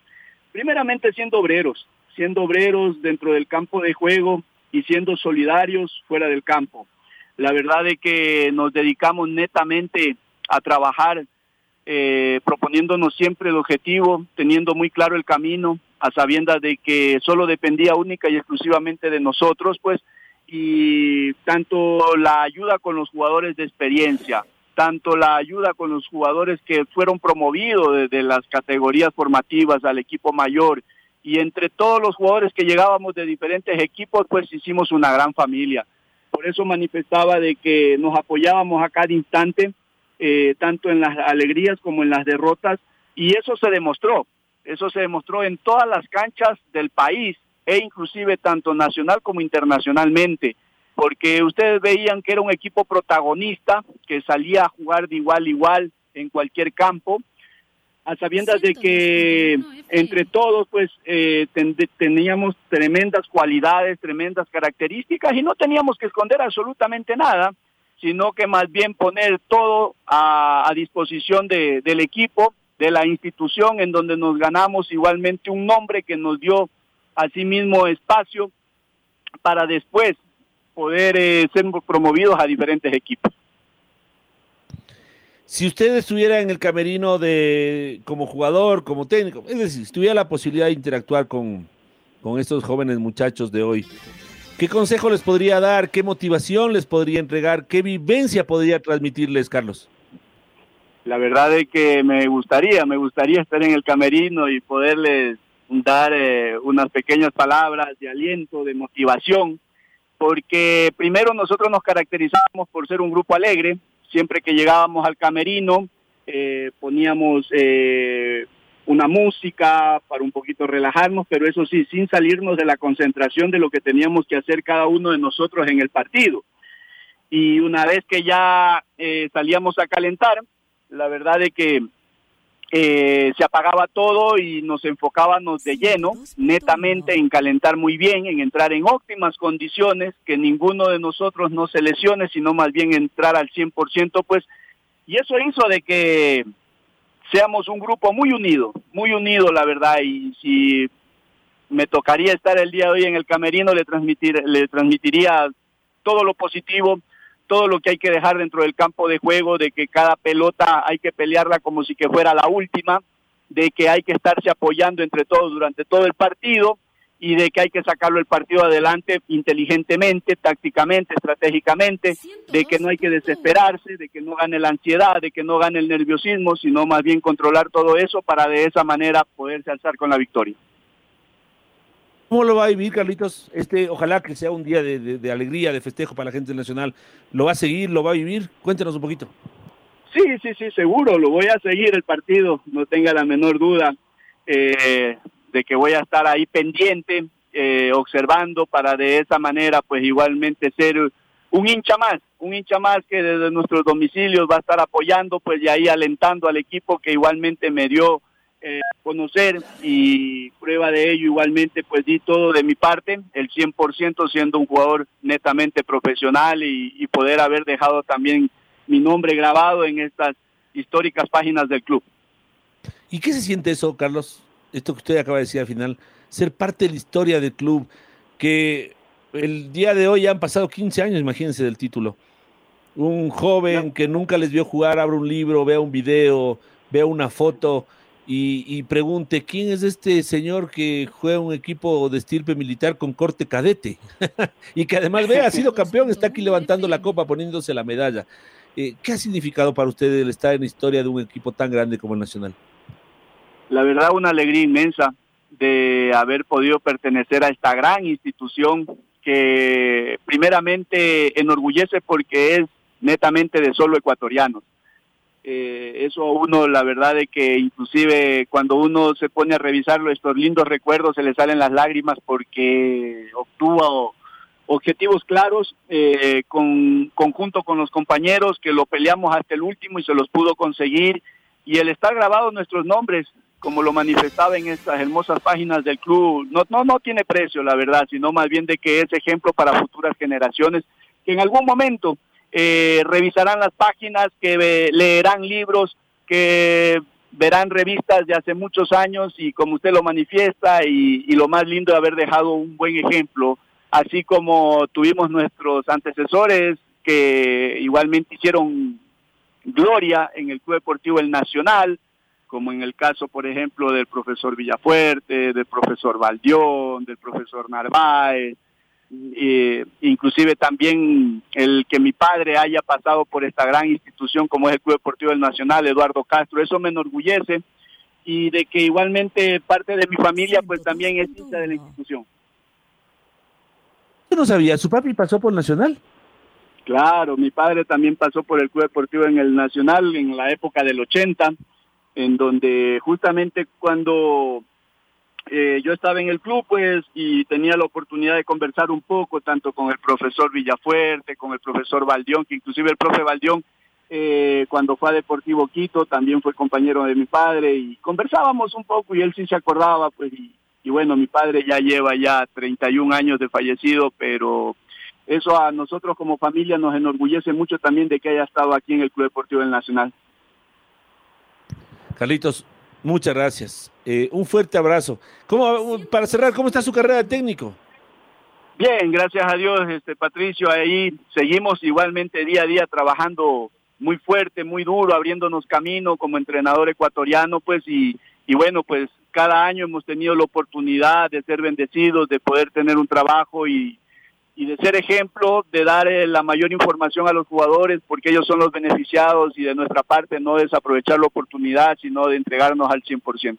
primeramente siendo obreros, siendo obreros dentro del campo de juego y siendo solidarios fuera del campo. La verdad es que nos dedicamos netamente a trabajar, eh, proponiéndonos siempre el objetivo, teniendo muy claro el camino, a sabiendas de que solo dependía única y exclusivamente de nosotros, pues, y tanto la ayuda con los jugadores de experiencia, tanto la ayuda con los jugadores que fueron promovidos desde las categorías formativas al equipo mayor, y entre todos los jugadores que llegábamos de diferentes equipos, pues hicimos una gran familia. Por eso manifestaba de que nos apoyábamos a cada instante, eh, tanto en las alegrías como en las derrotas, y eso se demostró, eso se demostró en todas las canchas del país, e inclusive tanto nacional como internacionalmente, porque ustedes veían que era un equipo protagonista, que salía a jugar de igual a igual en cualquier campo, a sabiendas de que entre todos pues eh, teníamos tremendas cualidades, tremendas características y no teníamos que esconder absolutamente nada, sino que más bien poner todo a, disposición de, del equipo, de la institución en donde nos ganamos igualmente un nombre que nos dio asimismo espacio para después poder eh, ser promovidos a diferentes equipos. Si usted estuviera en el camerino de como jugador, como técnico, es decir, si tuviera la posibilidad de interactuar con, con estos jóvenes muchachos de hoy, ¿qué consejo les podría dar? ¿Qué motivación les podría entregar? ¿Qué vivencia podría transmitirles, Carlos? La verdad es que me gustaría, me gustaría estar en el camerino y poderles dar eh, unas pequeñas palabras de aliento, de motivación, porque primero nosotros nos caracterizamos por ser un grupo alegre, siempre que llegábamos al camerino, eh, poníamos eh, una música para un poquito relajarnos, pero eso sí, sin salirnos de la concentración de lo que teníamos que hacer cada uno de nosotros en el partido. Y una vez que ya eh, salíamos a calentar, la verdad es que eh, se apagaba todo y nos enfocábamos de lleno, netamente en calentar muy bien, en entrar en óptimas condiciones, que ninguno de nosotros no se lesione, sino más bien entrar al 100%, pues, y eso hizo de que seamos un grupo muy unido, muy unido, la verdad, y si me tocaría estar el día de hoy en el camerino, le, transmitir, le transmitiría todo lo positivo, todo lo que hay que dejar dentro del campo de juego, de que cada pelota hay que pelearla como si que fuera la última, de que hay que estarse apoyando entre todos durante todo el partido y de que hay que sacarlo el partido adelante inteligentemente, tácticamente, estratégicamente, de que no hay que desesperarse, de que no gane la ansiedad, de que no gane el nerviosismo, sino más bien controlar todo eso para de esa manera poderse alzar con la victoria. ¿Cómo lo va a vivir, Carlitos? Este, ojalá que sea un día de, alegría, de festejo para la gente nacional. ¿Lo va a seguir? ¿Lo va a vivir? Cuéntenos un poquito. Sí, sí, sí, seguro. Lo voy a seguir el partido. No tenga la menor duda eh, de que voy a estar ahí pendiente, eh, observando para de esa manera, pues igualmente ser un hincha más, un hincha más que desde nuestros domicilios va a estar apoyando, pues y ahí alentando al equipo que igualmente me dio eh, conocer y prueba de ello igualmente pues di todo de mi parte, el 100% siendo un jugador netamente profesional y, poder haber dejado también mi nombre grabado en estas históricas páginas del club. ¿Y qué se siente eso, Carlos? Esto que usted acaba de decir al final, ser parte de la historia del club, que el día de hoy han pasado 15 años, imagínense, del título, Un joven que nunca les vio jugar, abra un libro, vea un video, vea una foto y, pregunte, ¿quién es este señor que juega un equipo de estirpe militar con corte cadete? y que además vea, ha sido campeón, está aquí levantando la copa, poniéndose la medalla. Eh, ¿Qué ha significado para usted el estar en la historia de un equipo tan grande como el Nacional? La verdad, una alegría inmensa de haber podido pertenecer a esta gran institución que primeramente enorgullece porque es netamente de solo ecuatorianos. Eh, eso uno, la verdad de que inclusive cuando uno se pone a revisarlo, estos lindos recuerdos, se le salen las lágrimas porque obtuvo objetivos claros eh, con conjunto con los compañeros que lo peleamos hasta el último y se los pudo conseguir. Y el estar grabados nuestros nombres como lo manifestaba en estas hermosas páginas del club no no no tiene precio la verdad sino más bien de que es ejemplo para futuras generaciones que en algún momento eh, revisarán las páginas, que leerán libros, que verán revistas de hace muchos años y como usted lo manifiesta y, lo más lindo de haber dejado un buen ejemplo, así como tuvimos nuestros antecesores que igualmente hicieron gloria en el Club Deportivo El Nacional, como en el caso, por ejemplo, del profesor Villafuerte, del profesor Valdión, del profesor Narváez, eh, inclusive también el que mi padre haya pasado por esta gran institución como es el Club Deportivo del Nacional, Eduardo Castro, eso me enorgullece y de que igualmente parte de mi familia pues también es hincha de la institución. Yo no sabía, ¿su papi pasó por Nacional? Claro, mi padre también pasó por el Club Deportivo en el Nacional en la época del 80, en donde justamente cuando eh, yo estaba en el club pues y tenía la oportunidad de conversar un poco tanto con el profesor Villafuerte, con el profesor Valdión, que inclusive el profe Valdión eh, cuando fue a Deportivo Quito también fue compañero de mi padre y conversábamos un poco y él sí se acordaba pues y, y bueno mi padre ya lleva ya 31 años de fallecido pero eso a nosotros como familia nos enorgullece mucho también de que haya estado aquí en el Club Deportivo del Nacional. Carlitos, Muchas gracias. Eh, un fuerte abrazo. ¿Cómo, para cerrar, ¿cómo está su carrera de técnico? Bien, gracias a Dios, este Patricio. Ahí seguimos igualmente día a día trabajando muy fuerte, muy duro, abriéndonos camino como entrenador ecuatoriano, pues y, y bueno, pues cada año hemos tenido la oportunidad de ser bendecidos, de poder tener un trabajo y, y de ser ejemplo, de dar eh, la mayor información a los jugadores, porque ellos son los beneficiados y de nuestra parte no desaprovechar la oportunidad, sino de entregarnos al 100%.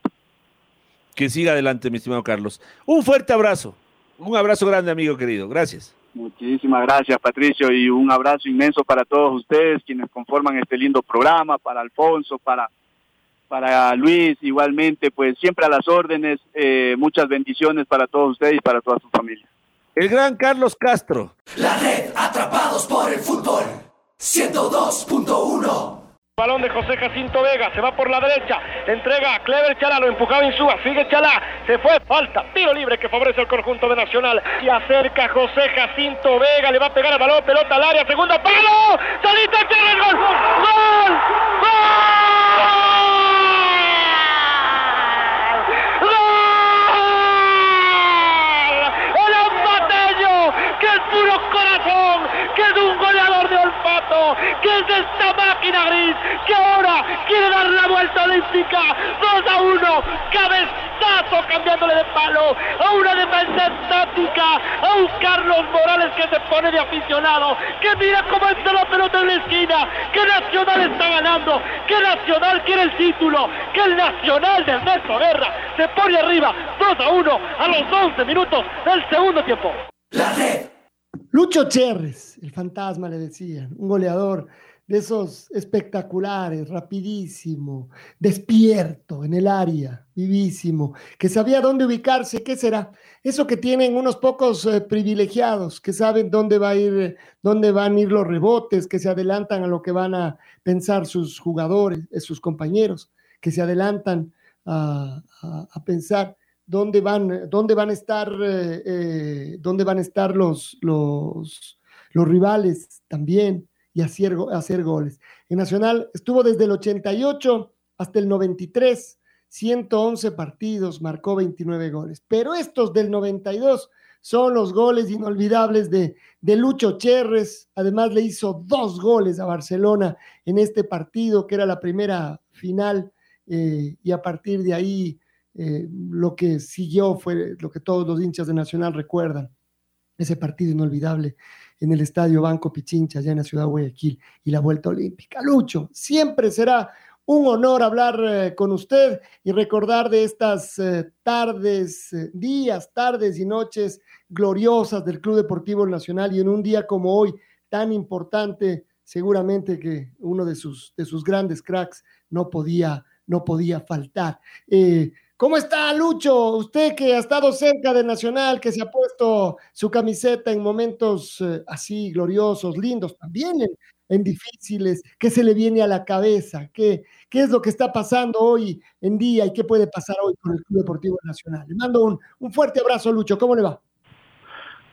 Que siga adelante, mi estimado Carlos. Un fuerte abrazo, un abrazo grande, amigo querido. Gracias. Muchísimas gracias, Patricio, y un abrazo inmenso para todos ustedes, quienes conforman este lindo programa, para Alfonso, para para Luis, igualmente, pues siempre a las órdenes, eh, muchas bendiciones para todos ustedes y para toda su familia. El gran Carlos Castro. La red atrapados por el fútbol. 102.1. Balón de José Jacinto Vega, se va por la derecha, entrega a Clever Chalá, lo empujaba Insúa, sigue Chalá, se fue, falta, tiro libre que favorece el conjunto de Nacional, y acerca José Jacinto Vega, le va a pegar el balón, pelota al área, segundo palo, salita, gol, gol, gol. Que es un goleador de olfato, que es esta máquina gris, que ahora quiere dar la vuelta olímpica, 2 a 1, cabezazo cambiándole de palo, a una defensa estática, a un Carlos Morales que se pone de aficionado, que mira cómo entra la pelota en la esquina, que Nacional está ganando, que Nacional quiere el título, que el Nacional de Ernesto Guerra se pone arriba, 2 a 1 a los 11 minutos del segundo tiempo. La red Lucho Cherres, el fantasma le decían, un goleador de esos espectaculares, rapidísimo, despierto en el área, vivísimo, que sabía dónde ubicarse, ¿qué será? Eso que tienen unos pocos eh, privilegiados, que saben dónde va a ir, dónde van a ir los rebotes, que se adelantan a lo que van a pensar sus jugadores, eh, sus compañeros, que se adelantan a pensar dónde van, dónde van a estar, eh, eh, dónde van a estar los, los, rivales también y hacer, hacer goles. En Nacional estuvo desde el 88 hasta el 93, 111 partidos, marcó 29 goles. Pero estos del 92 son los goles inolvidables de, de Lucho Cherres. Además le hizo dos goles a Barcelona en este partido, que era la primera final, eh, y a partir de ahí eh, lo que siguió fue lo que todos los hinchas de Nacional recuerdan, ese partido inolvidable en el Estadio Banco Pichincha, allá en la ciudad de Guayaquil, y la vuelta olímpica. Lucho, siempre será un honor hablar eh, con usted y recordar de estas eh, tardes, eh, días, tardes y noches gloriosas del Club Deportivo Nacional y en un día como hoy tan importante, seguramente que uno de sus, de sus grandes cracks no podía, no podía faltar. ¿Cómo está Lucho? Usted que ha estado cerca de Nacional, que se ha puesto su camiseta en momentos así gloriosos, lindos, también en, difíciles, ¿qué se le viene a la cabeza? ¿Qué, ¿Qué es lo que está pasando hoy en día y qué puede pasar hoy con el Club Deportivo Nacional? Le mando un, un fuerte abrazo, Lucho. ¿Cómo le va?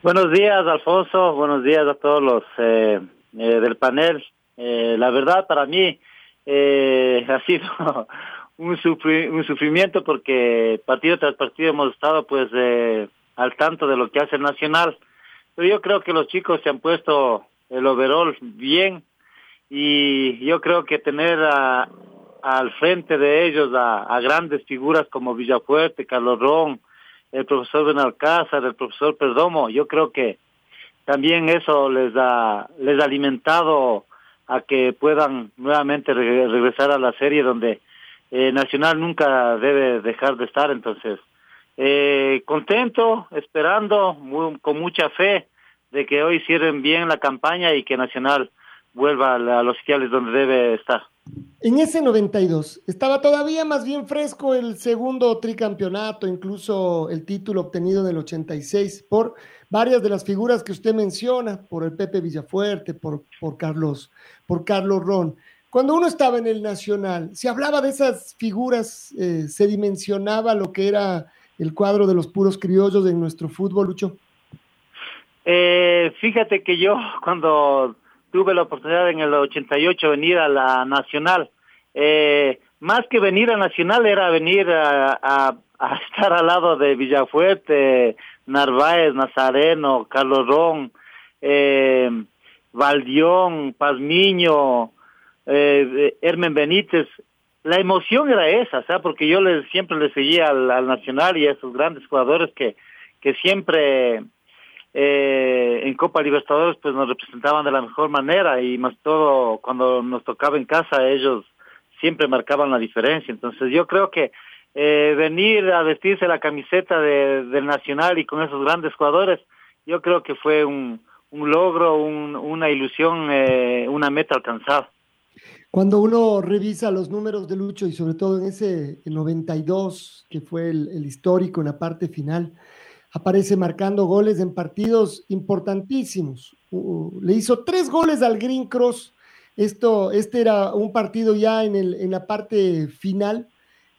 Buenos días, Alfonso. Buenos días a todos los eh, eh, del panel. Eh, la verdad, para mí ha sido un, un sufrimiento porque partido tras partido hemos estado pues al tanto de lo que hace el Nacional. Pero yo creo que los chicos se han puesto el overall bien y yo creo que tener a, al frente de ellos a, grandes figuras como Villafuerte, Carlos Ron, el profesor Benalcázar, el profesor Perdomo, yo creo que también eso les ha, les ha alimentado a que puedan nuevamente regresar a la serie donde eh, Nacional nunca debe dejar de estar, entonces eh, contento, esperando, con mucha fe de que hoy cierren bien la campaña y que Nacional vuelva a, los sitiales donde debe estar. En ese 92 estaba todavía más bien fresco el segundo tricampeonato, incluso el título obtenido en el 86 por varias de las figuras que usted menciona, por el Pepe Villafuerte, por, por Carlos, por Carlos Ron. Cuando uno estaba en el Nacional, se hablaba de esas figuras, eh, se dimensionaba lo que era el cuadro de los puros criollos en nuestro fútbol, Lucho. Eh, fíjate que yo cuando tuve la oportunidad en el 88 venir a la Nacional, eh, más que venir a Nacional era venir a, estar al lado de Villafuerte, Narváez, Nazareno, Carlos Ron, eh, Valdión, Pazmiño, eh, Hermen Benítez. La emoción era esa, porque yo les, siempre le seguía al, al Nacional y a esos grandes jugadores que, que siempre eh, en Copa Libertadores pues nos representaban de la mejor manera y más todo cuando nos tocaba en casa ellos siempre marcaban la diferencia. Entonces yo creo que eh, venir a vestirse la camiseta de, del Nacional y con esos grandes jugadores, yo creo que fue un, un logro, un, una ilusión, eh, una meta alcanzada. Cuando uno revisa los números de Lucho y sobre todo en ese 92, que fue el, el histórico en la parte final, aparece marcando goles en partidos importantísimos. le hizo tres goles al Green Cross. Esto, este era un partido ya en, el, en la parte final.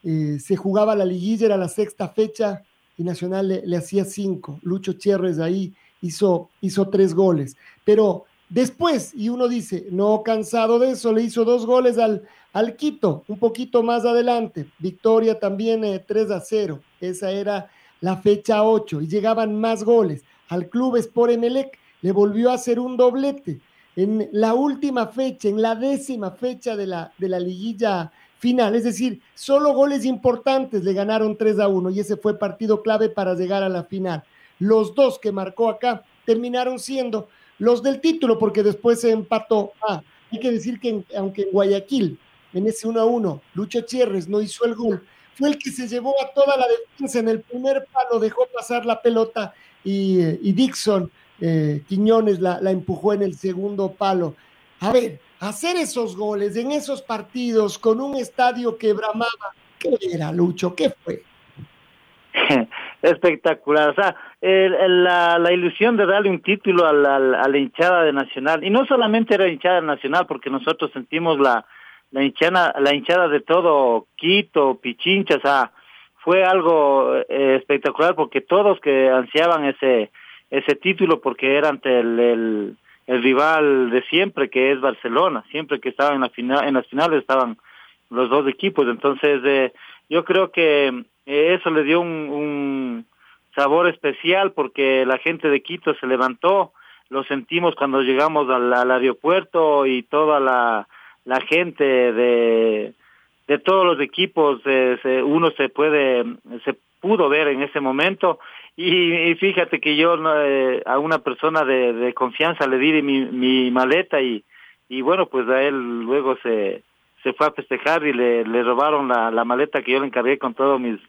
Eh, se jugaba la liguilla, era la sexta fecha y Nacional le, hacía cinco. Lucho Cherres ahí hizo, hizo tres goles. Pero después, y uno dice, no cansado de eso, le hizo dos goles al, al Quito, un poquito más adelante. Victoria también 3 eh, a 0. Esa era la fecha 8 y llegaban más goles. Al club Sport Emelec le volvió a hacer un doblete. En la última fecha, en la décima fecha de la, de la liguilla final, es decir, solo goles importantes le ganaron 3 a 1 y ese fue partido clave para llegar a la final. Los dos que marcó acá terminaron siendo los del título porque después se empató. Ah, hay que decir que aunque en Guayaquil, en ese 1 a 1, Lucho Chierres no hizo el gol, fue el que se llevó a toda la defensa en el primer palo, dejó pasar la pelota y, Dixon eh, Quiñones la, empujó en el segundo palo. A ver, hacer esos goles en esos partidos con un estadio que bramaba, ¿qué era, Lucho? ¿Qué fue? Espectacular, o sea, la, ilusión de darle un título a la, a la hinchada de Nacional, y no solamente era hinchada Nacional, porque nosotros sentimos la, la hinchada, la hinchada de todo Quito, Pichincha, o sea, fue algo eh, espectacular porque todos que ansiaban ese ese título porque era ante el, el, rival de siempre que es Barcelona, siempre que estaban en la final, en las finales estaban los dos equipos, entonces eh, yo creo que eso le dio un, sabor especial porque la gente de Quito se levantó, lo sentimos cuando llegamos al, aeropuerto y toda la, la gente de, de todos los equipos, eh, se, uno se puede, se pudo ver en ese momento. Y, y fíjate que yo eh, a una persona de, de confianza le di mi, mi maleta y, y bueno, pues a él luego se, se fue a festejar y le, le robaron la, la maleta que yo le encargué con todos mis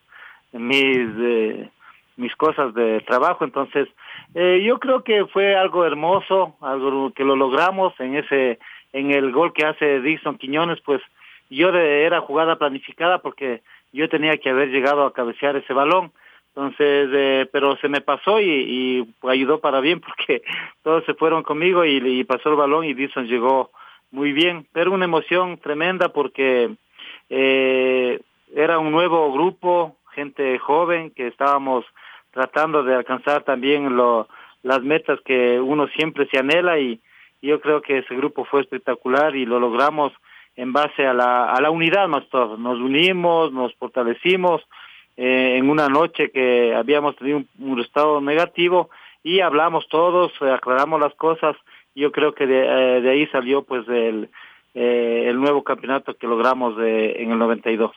mis eh, mis cosas de trabajo. Entonces eh, yo creo que fue algo hermoso algo que lo logramos en ese en el gol que hace Dixon Quiñones. Pues yo de, era jugada planificada porque yo tenía que haber llegado a cabecear ese balón. Entonces eh, pero se me pasó y, y ayudó para bien porque todos se fueron conmigo y, y pasó el balón y Dixon llegó muy bien, pero una emoción tremenda porque eh, era un nuevo grupo, gente joven que estábamos tratando de alcanzar también lo, las metas que uno siempre se anhela y yo creo que ese grupo fue espectacular y lo logramos en base a la, a la unidad más todo. Nos unimos, nos fortalecimos eh, en una noche que habíamos tenido un, un estado negativo y hablamos todos, aclaramos las cosas yo creo que de, eh, ahí salió pues el, eh, el nuevo campeonato que logramos en el 92.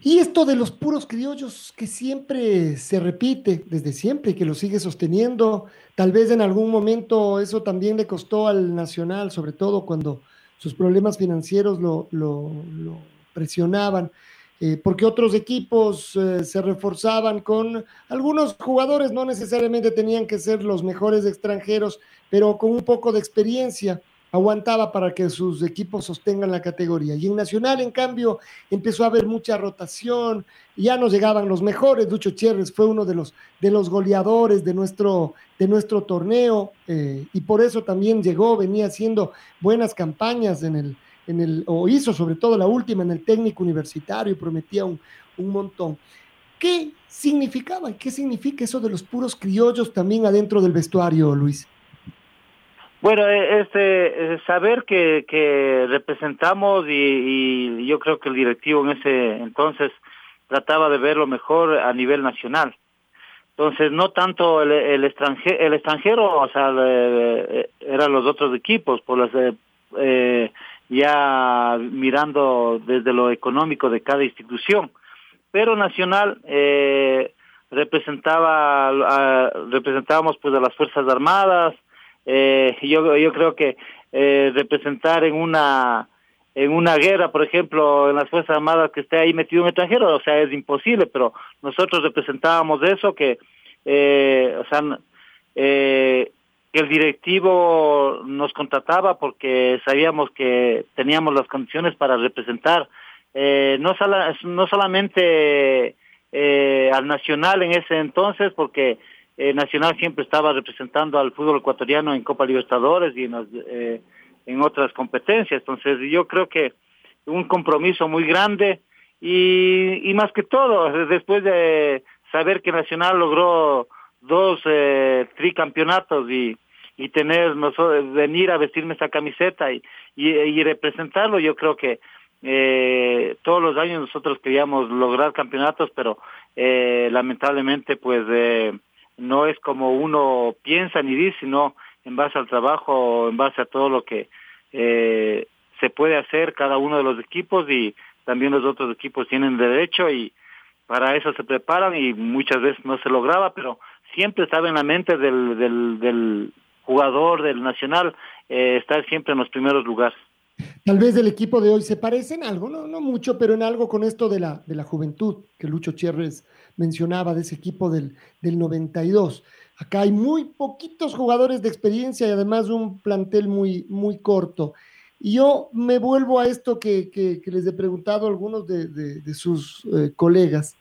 Y esto de los puros criollos que siempre se repite desde siempre y que lo sigue sosteniendo, tal vez en algún momento eso también le costó al Nacional, sobre todo cuando sus problemas financieros lo, presionaban, eh, porque otros equipos eh, se reforzaban con algunos jugadores, no necesariamente tenían que ser los mejores extranjeros, pero con un poco de experiencia aguantaba para que sus equipos sostengan la categoría. Y en Nacional, en cambio, empezó a haber mucha rotación, ya nos llegaban los mejores. Ducho Chérez fue uno de los, de los goleadores de nuestro, de nuestro torneo eh, y por eso también llegó, venía haciendo buenas campañas en el, en el, o hizo sobre todo la última en el técnico universitario y prometía un, un montón. ¿Qué significaba y qué significa eso de los puros criollos también adentro del vestuario, Luis? Bueno, este, saber que, que representamos y, y, yo creo que el directivo en ese entonces trataba de ver lo mejor a nivel nacional. Entonces, no tanto el, el, extranjero, el extranjero, o sea, le, eran los otros equipos, por las, eh, ya mirando desde lo económico de cada institución. Pero Nacional eh, representaba, a, representábamos pues a las Fuerzas Armadas, eh, yo, yo creo que eh, representar en una en una guerra, por ejemplo, en las Fuerzas Armadas que esté ahí metido un extranjero, o sea, es imposible, pero nosotros representábamos eso, que, eh, o sea, eh, el directivo nos contrataba porque sabíamos que teníamos las condiciones para representar eh, no, sala, no solamente eh, al nacional en ese entonces, porque eh, Nacional siempre estaba representando al fútbol ecuatoriano en Copa Libertadores y en, las, eh, en otras competencias. Entonces yo creo que un compromiso muy grande y, y más que todo, después de saber que Nacional logró dos eh, tricampeonatos y, y tener nosotros, venir a vestirme esa camiseta y, y, representarlo, yo creo que eh, todos los años nosotros queríamos lograr campeonatos, pero eh, lamentablemente pues eh, no es como uno piensa ni dice, sino en base al trabajo, en base a todo lo que eh, se puede hacer cada uno de los equipos y también los otros equipos tienen derecho y para eso se preparan y muchas veces no se lograba, pero siempre estaba en la mente del, del, jugador del Nacional eh, estar siempre en los primeros lugares. Tal vez del equipo de hoy se parecen algo, no, no mucho, pero en algo con esto de la, de la juventud que Lucho Chierres mencionaba de ese equipo del, del 92. Acá hay muy poquitos jugadores de experiencia y además un plantel muy, muy corto. Y yo me vuelvo a esto que, que, que les he preguntado a algunos de, de, sus eh, colegas,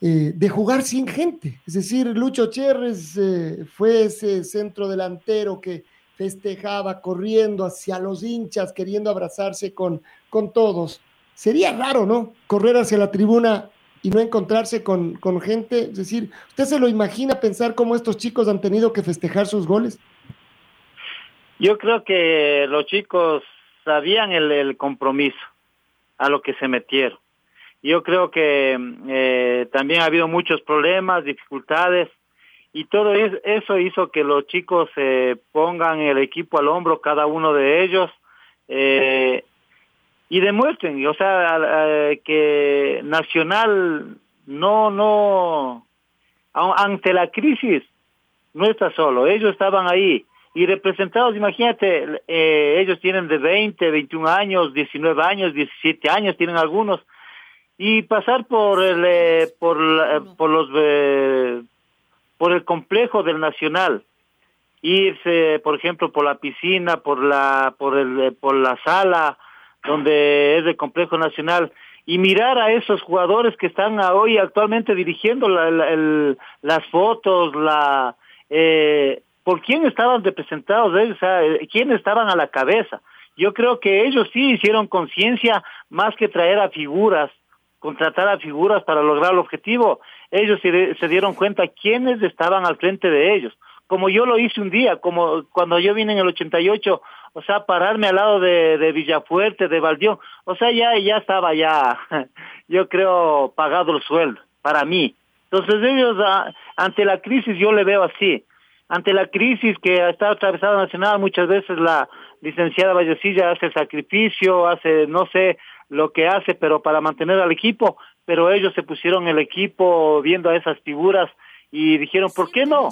eh, de jugar sin gente. Es decir, Lucho Cherres eh, fue ese centro delantero que festejaba corriendo hacia los hinchas, queriendo abrazarse con, con todos. Sería raro, ¿no? Correr hacia la tribuna y no encontrarse con, con gente. Es decir, ¿usted se lo imagina pensar cómo estos chicos han tenido que festejar sus goles? Yo creo que los chicos sabían el, el compromiso a lo que se metieron. Yo creo que eh, también ha habido muchos problemas, dificultades, y todo eso hizo que los chicos se pongan el equipo al hombro, cada uno de ellos, eh, y demuestren, o sea, que Nacional no, no, ante la crisis, no está solo, ellos estaban ahí y representados, imagínate, eh, ellos tienen de 20, 21 años, 19 años, 17 años, tienen algunos, y pasar por el, eh, por, por los, eh, por el complejo del Nacional, irse, por ejemplo, por la piscina, por la, por el, por la sala, donde es el complejo nacional, y mirar a esos jugadores que están hoy actualmente dirigiendo las fotos, la eh, por quién estaban representados ellos, o sea, eh, quién estaban a la cabeza. Yo creo que ellos sí hicieron conciencia más que traer a figuras, contratar a figuras para lograr el objetivo. Ellos se, se dieron cuenta quiénes estaban al frente de ellos. Como yo lo hice un día, como cuando yo vine en el 88 o sea, pararme al lado de, de Villafuerte, de Valdión, o sea, ya, ya estaba ya, yo creo, pagado el sueldo, para mí. Entonces ellos, ah, ante la crisis, yo le veo así, ante la crisis que ha estado atravesada Nacional, muchas veces la licenciada Vallecilla hace sacrificio, hace, no sé, lo que hace, pero para mantener al equipo, pero ellos se pusieron el equipo viendo a esas figuras y dijeron, ¿por qué no?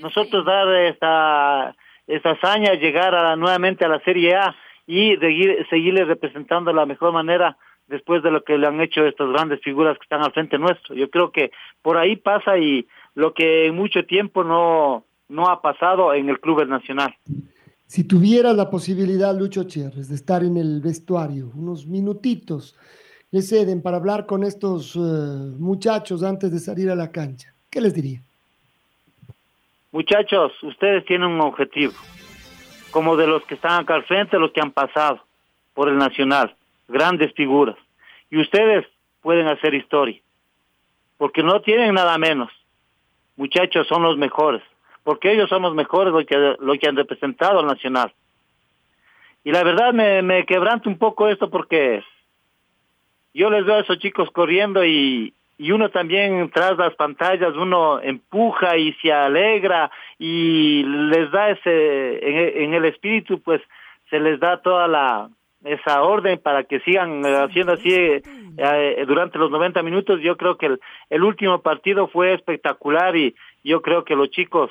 Nosotros dar esta esa hazaña, llegar a, nuevamente a la Serie A y seguir, seguirle representando de la mejor manera después de lo que le han hecho estas grandes figuras que están al frente nuestro. Yo creo que por ahí pasa y lo que en mucho tiempo no, no ha pasado en el Club Nacional. Si tuviera la posibilidad, Lucho Chérez, de estar en el vestuario, unos minutitos le ceden para hablar con estos eh, muchachos antes de salir a la cancha, ¿qué les diría? Muchachos, ustedes tienen un objetivo, como de los que están acá al frente, los que han pasado por el Nacional, grandes figuras. Y ustedes pueden hacer historia, porque no tienen nada menos. Muchachos, son los mejores, porque ellos son los mejores los que, lo que han representado al Nacional. Y la verdad me, me un poco esto porque yo les veo a esos chicos corriendo y, y uno también tras las pantallas uno empuja y se alegra y les da ese en, el espíritu pues se les da toda la esa orden para que sigan haciendo así eh, durante los 90 minutos. Yo creo que el, el último partido fue espectacular y yo creo que los chicos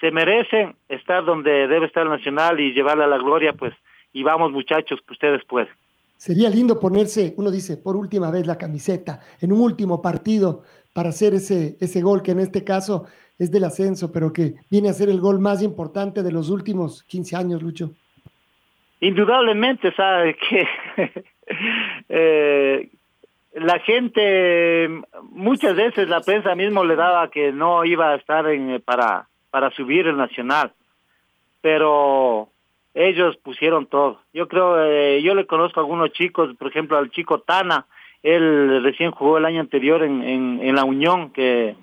se merecen estar donde debe estar el Nacional y llevarle a la gloria pues y vamos muchachos que ustedes pueden Sería lindo ponerse, uno dice, por última vez la camiseta en un último partido para hacer ese, ese gol que en este caso es del ascenso, pero que viene a ser el gol más importante de los últimos 15 años, Lucho. Indudablemente, sabe que eh, la gente, muchas veces la prensa mismo le daba que no iba a estar en, para, para subir el Nacional, pero ellos pusieron todo. Yo creo, eh, yo le conozco a algunos chicos, por ejemplo al chico Tana, él recién jugó el año anterior en, en, la Unión, que,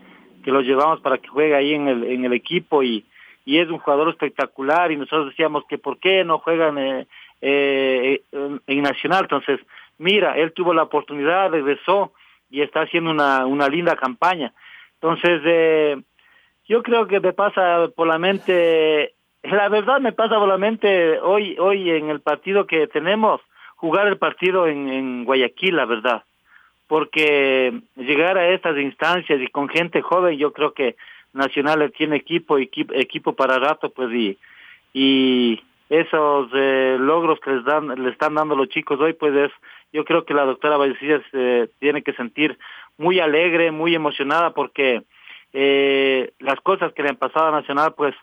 que lo llevamos para que juegue ahí en el, en el equipo y, y es un jugador espectacular y nosotros decíamos que por qué no juegan eh, eh, en Nacional. Entonces, mira, él tuvo la oportunidad, regresó y está haciendo una, una linda campaña. Entonces, eh, yo creo que me pasa por la mente la verdad me pasa solamente hoy, hoy en el partido que tenemos, jugar el partido en, Guayaquil, la verdad. Porque llegar a estas instancias y con gente joven, yo creo que Nacional tiene equipo, equipo, equipo para rato, pues y, y esos eh, logros que les dan, le están dando los chicos hoy, pues es, yo creo que la doctora Vallecillas se tiene que sentir muy alegre, muy emocionada porque eh, las cosas que le han pasado a Nacional, pues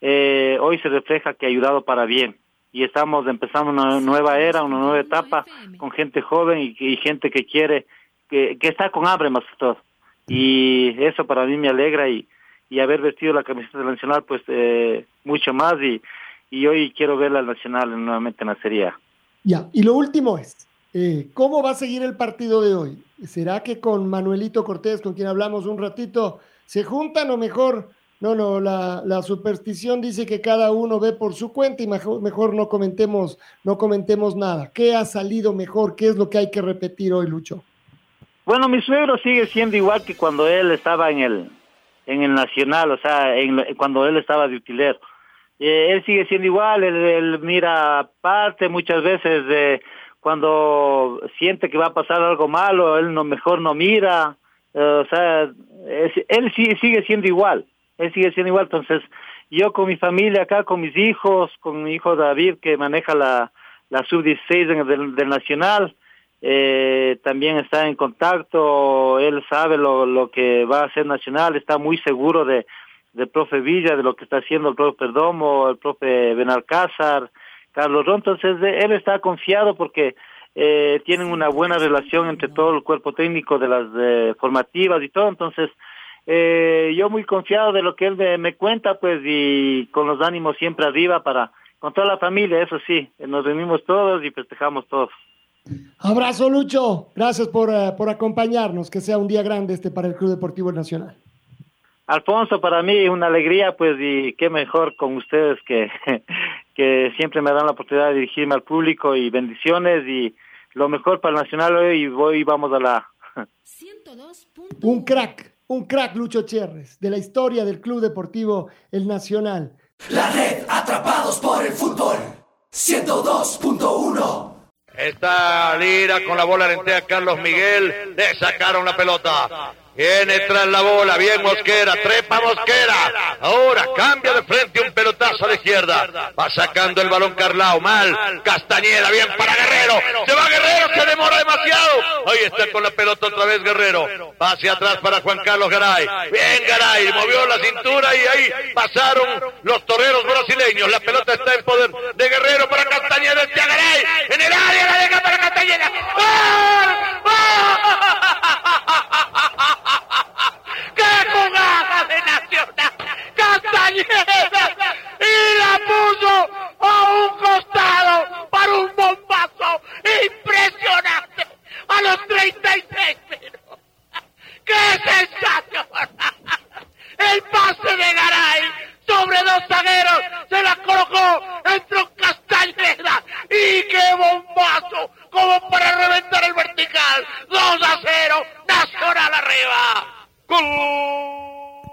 eh, hoy se refleja que ha ayudado para bien y estamos empezando una nueva era, una nueva etapa con gente joven y, gente que quiere, que, está con hambre más todo. Y eso para mí me alegra y, y haber vestido la camiseta nacional pues eh, mucho más y, y hoy quiero ver la nacional nuevamente en la Serie Ya, y lo último es, eh, ¿cómo va a seguir el partido de hoy? ¿Será que con Manuelito Cortés, con quien hablamos un ratito, se juntan o mejor no, no, la, superstición dice que cada uno ve por su cuenta y mejor, mejor, no comentemos, no comentemos nada. ¿Qué ha salido mejor? ¿Qué es lo que hay que repetir hoy, Lucho? Bueno, mi suegro sigue siendo igual que cuando él estaba en el en el Nacional, o sea, en, cuando él estaba de utilero. Eh, él sigue siendo igual, él, mira aparte muchas veces de cuando siente que va a pasar algo malo, él no mejor no mira, eh, o sea, él sigue, sigue siendo igual, él sigue siendo igual, entonces yo con mi familia acá, con mis hijos, con mi hijo David que maneja la, la sub-16 del, del Nacional, eh, también está en contacto, él sabe lo, lo que va a hacer Nacional, está muy seguro de, del profe Villa, de lo que está haciendo el profe Perdomo, el profe Benalcázar, Carlos Ron, entonces él está confiado porque eh, tienen una buena relación entre todo el cuerpo técnico de las eh, formativas y todo, entonces eh, yo muy confiado de lo que él me, cuenta, pues, y con los ánimos siempre arriba para, con toda la familia, eso sí, nos reunimos todos y festejamos todos. Abrazo, Lucho. Gracias por, eh, por acompañarnos. Que sea un día grande este para el Club Deportivo Nacional. Alfonso, para mí una alegría, pues, y qué mejor con ustedes que, que siempre me dan la oportunidad de dirigirme al público y bendiciones y lo mejor para el Nacional hoy y voy vamos a la... un crack, un crack Lucho Cherres, de la historia del Club Deportivo El Nacional. La red, atrapados por el fútbol, 102.1. Está Lira con la bola lentea Carlos Miguel. Le sacaron la pelota. Viene tras la bola, bien Mosquera, trepa Mosquera. Ahora cambia de frente un pelotazo a la izquierda. Va sacando el balón Carlao, mal. Castañeda, bien para Guerrero. Se va Guerrero, se demora demasiado. Ahí está con la pelota otra vez Guerrero. Va hacia atrás para Juan Carlos Garay. Bien Garay, movió la cintura y ahí pasaron los toreros brasileños. La pelota está en poder de Guerrero para Castañeda. En el área, la deja para Castañeda. ¡Gol! ¡Qué jugada de Nacional! ¡Castañeda! Y la puso a un costado para un bombazo impresionante a los 33 minutos. ¡Qué sensación! El pase de Garay sobre dos zagueros se la colocó, entró Castañeda y qué bombazo como para reventar el vertical. 2 a 0,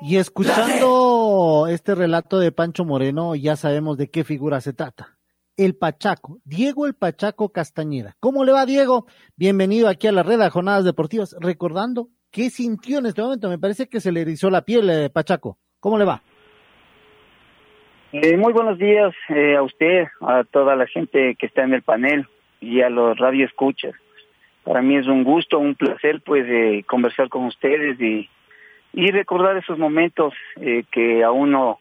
Y escuchando este relato de Pancho Moreno, ya sabemos de qué figura se trata. El Pachaco, Diego el Pachaco Castañeda. ¿Cómo le va, Diego? Bienvenido aquí a la red de Jornadas Deportivas. Recordando qué sintió en este momento, me parece que se le erizó la piel, eh, Pachaco. ¿Cómo le va? Eh, muy buenos días eh, a usted, a toda la gente que está en el panel y a los radioescuchas. Para mí es un gusto, un placer, pues, conversar con ustedes y recordar esos momentos eh, que a uno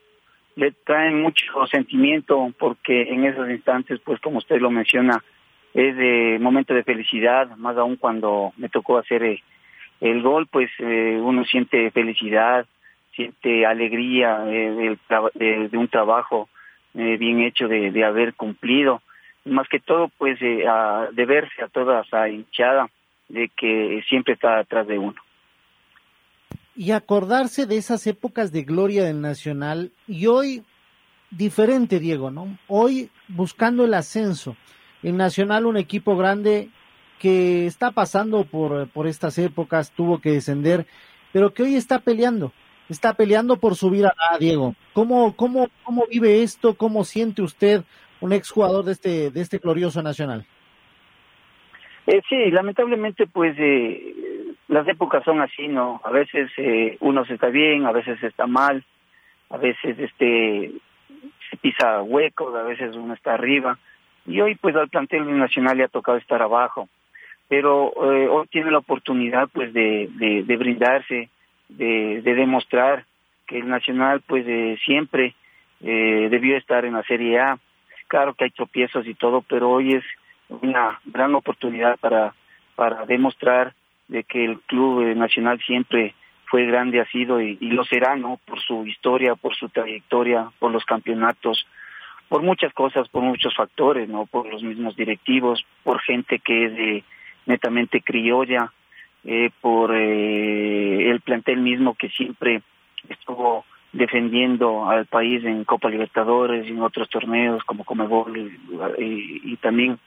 le traen mucho sentimiento porque en esos instantes, pues como usted lo menciona, es de momento de felicidad, más aún cuando me tocó hacer eh, el gol, pues eh, uno siente felicidad, siente alegría de, un trabajo bien hecho de, de, haber cumplido, más que todo pues de verse a toda esa hinchada de que siempre está atrás de uno y acordarse de esas épocas de gloria del Nacional y hoy diferente, Diego, ¿no? Hoy buscando el ascenso. El Nacional, un equipo grande que está pasando por, por estas épocas, tuvo que descender, pero que hoy está peleando, está peleando por subir a ah, Diego. ¿Cómo, cómo, ¿Cómo vive esto? ¿Cómo siente usted un exjugador de este, de este glorioso Nacional? Eh, sí, lamentablemente, pues eh, las épocas son así, ¿no? A veces eh, uno se está bien, a veces está mal, a veces este se pisa huecos, a veces uno está arriba. Y hoy pues al plantel nacional le ha tocado estar abajo. Pero eh, hoy tiene la oportunidad pues de, de, brindarse, de, de, demostrar que el nacional pues siempre eh, debió estar en la Serie A. Claro que hay tropiezos y todo, pero hoy es una gran oportunidad para, para demostrar de que el club nacional siempre fue grande, ha sido y, lo será, ¿no? Por su historia, por su trayectoria, por los campeonatos, por muchas cosas, por muchos factores, ¿no? Por los mismos directivos, por gente que es de, netamente criolla, eh, por eh, el plantel mismo que siempre estuvo defendiendo al país en Copa Libertadores y en otros torneos como Comebol y, y, y también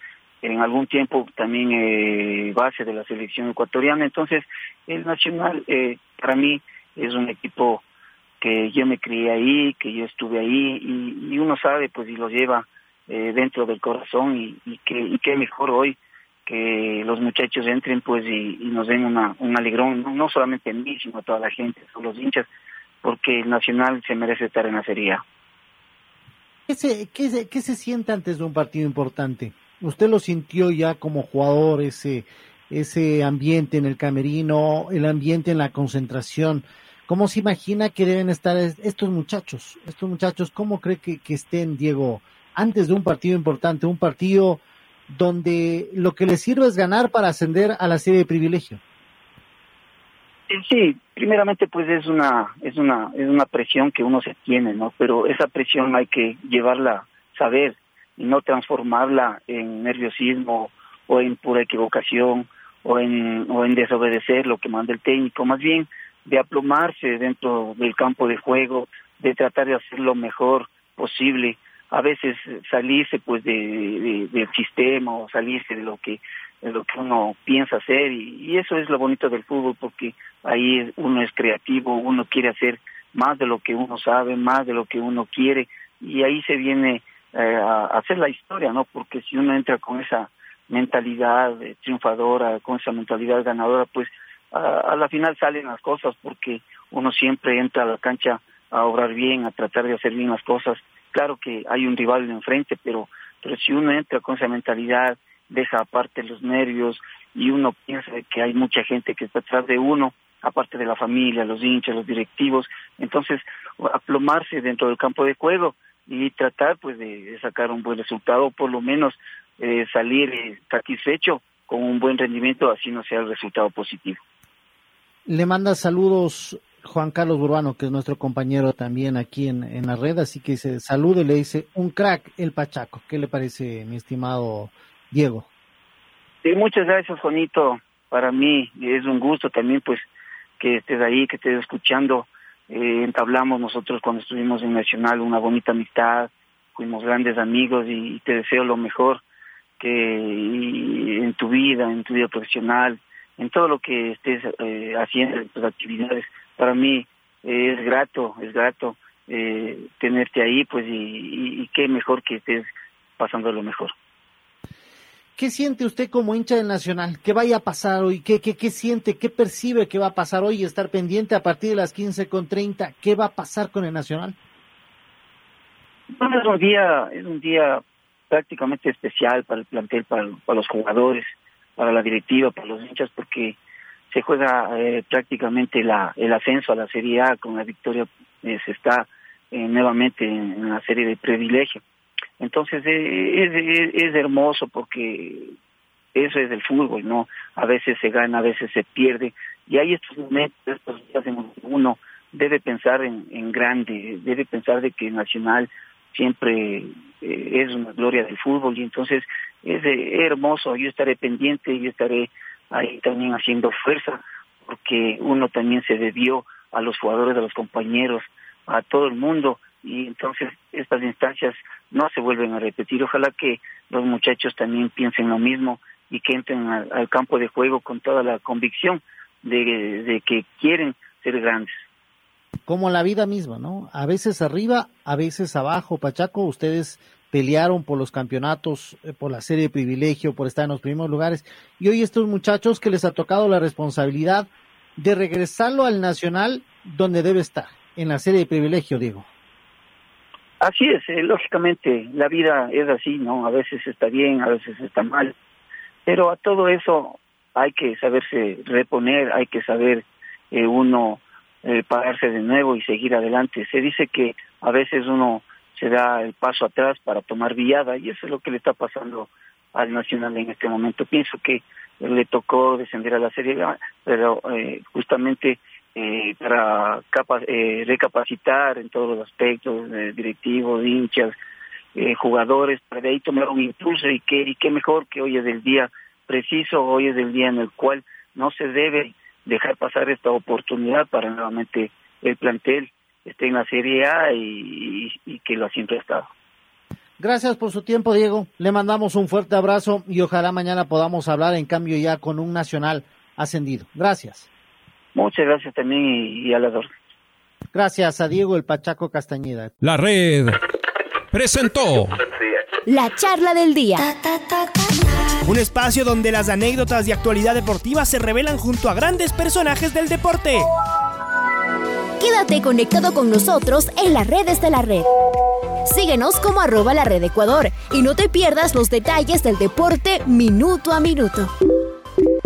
en algún tiempo también eh, base de la selección ecuatoriana. Entonces, el Nacional eh, para mí es un equipo que yo me crié ahí, que yo estuve ahí y, uno sabe pues y lo lleva eh, dentro del corazón y, y que y qué mejor hoy que los muchachos entren pues y, nos den una, un alegrón, no, solamente a mí, sino a toda la gente, a los hinchas, porque el Nacional se merece estar en la Serie A. ¿Qué se, qué, se, ¿Qué se siente antes de un partido importante? ¿Usted lo sintió ya como jugador, ese, ese ambiente en el camerino, el ambiente en la concentración? ¿Cómo se imagina que deben estar estos muchachos? Estos muchachos, ¿cómo cree que, que estén, Diego, antes de un partido importante, un partido donde lo que les sirve es ganar para ascender a la serie de privilegio. Sí, primeramente pues es una es una es una presión que uno se tiene, ¿no? Pero esa presión hay que llevarla, saber y no transformarla en nerviosismo o en pura equivocación o en o en desobedecer lo que manda el técnico, más bien de aplomarse dentro del campo de juego, de tratar de hacer lo mejor posible a veces salirse pues de, del sistema o salirse de lo que de lo que uno piensa hacer y, eso es lo bonito del fútbol porque ahí uno es creativo uno quiere hacer más de lo que uno sabe más de lo que uno quiere y ahí se viene eh, a hacer la historia no porque si uno entra con esa mentalidad triunfadora con esa mentalidad ganadora pues a, a la final salen las cosas porque uno siempre entra a la cancha a obrar bien a tratar de hacer bien las cosas. Claro que hay un rival enfrente, pero, pero si uno entra con esa mentalidad, deja aparte los nervios y uno piensa que hay mucha gente que está atrás de uno, aparte de la familia, los hinchas, los directivos, entonces aplomarse dentro del campo de juego y tratar pues de, sacar un buen resultado, por lo menos eh, salir eh, satisfecho con un buen rendimiento, así no sea el resultado positivo. Le manda saludos Juan Carlos Burbano, que es nuestro compañero también aquí en, en la red, así que se salude le dice un crack el Pachaco. ¿Qué le parece, mi estimado Diego? Sí, muchas gracias, Juanito. Para mí es un gusto también, pues, que estés ahí, que estés escuchando. Eh, entablamos nosotros cuando estuvimos en Nacional una bonita amistad, fuimos grandes amigos y, te deseo lo mejor que en tu vida, en tu vida profesional, en todo lo que estés eh, haciendo, en tus actividades para mí es grato, es grato eh, tenerte ahí, pues, y, qué mejor que estés pasando lo mejor. ¿Qué siente usted como hincha del Nacional? ¿Qué vaya a pasar hoy? ¿Qué, qué, qué siente? ¿Qué percibe que va a pasar hoy? Estar pendiente a partir de las 15 con 30. ¿Qué va a pasar con el Nacional? Es un día, es un día prácticamente especial para el plantel, para, los jugadores, para la directiva, para los hinchas, porque se juega eh, prácticamente la, el ascenso a la Serie A con la victoria, eh, se está eh, nuevamente en, la serie de privilegio. Entonces es, es, hermoso porque eso es el fútbol, ¿no? A veces se gana, a veces se pierde, y hay estos momentos, estos días en uno debe pensar en, en grande, debe pensar de que Nacional siempre es una gloria del fútbol, y entonces es hermoso, yo estaré pendiente, yo estaré ahí también haciendo fuerza, porque uno también se debió a los jugadores, a los compañeros, a todo el mundo, y entonces estas instancias no se vuelven a repetir. Ojalá que los muchachos también piensen lo mismo y que entren al, campo de juego con toda la convicción de, de que quieren ser grandes como la vida misma, ¿no? A veces arriba, a veces abajo. Pachaco, ustedes pelearon por los campeonatos, eh, por la serie de privilegio, por estar en los primeros lugares. Y hoy estos muchachos que les ha tocado la responsabilidad de regresarlo al Nacional donde debe estar, en la serie de privilegio, digo. Así es, eh, lógicamente, la vida es así, ¿no? A veces está bien, a veces está mal. Pero a todo eso hay que saberse reponer, hay que saber eh, uno eh, pararse de nuevo y seguir adelante. Se dice que a veces uno se da el paso atrás para tomar viada y eso es lo que le está pasando al Nacional en este momento. Pienso que le tocó descender a la Serie pero eh, justamente eh, para eh, recapacitar en todos los aspectos, eh, directivos, hinchas, eh, jugadores, para de ahí tomar un impulso y qué, y qué mejor que hoy es el día preciso, hoy es el día en el cual no se debe dejar pasar esta oportunidad para nuevamente el plantel esté en la Serie A y, que lo siempre ha estado. Gracias por su tiempo, Diego. Le mandamos un fuerte abrazo y ojalá mañana podamos hablar en cambio ya con un nacional ascendido. Gracias. Muchas gracias también y, y a las órdenes. Gracias a Diego el Pachaco Castañeda. La red presentó La charla del día. Un espacio donde las anécdotas de actualidad deportiva se revelan junto a grandes personajes del deporte. Quédate conectado con nosotros en las redes de la red. Síguenos como arroba la red Ecuador y no te pierdas los detalles del deporte minuto a minuto.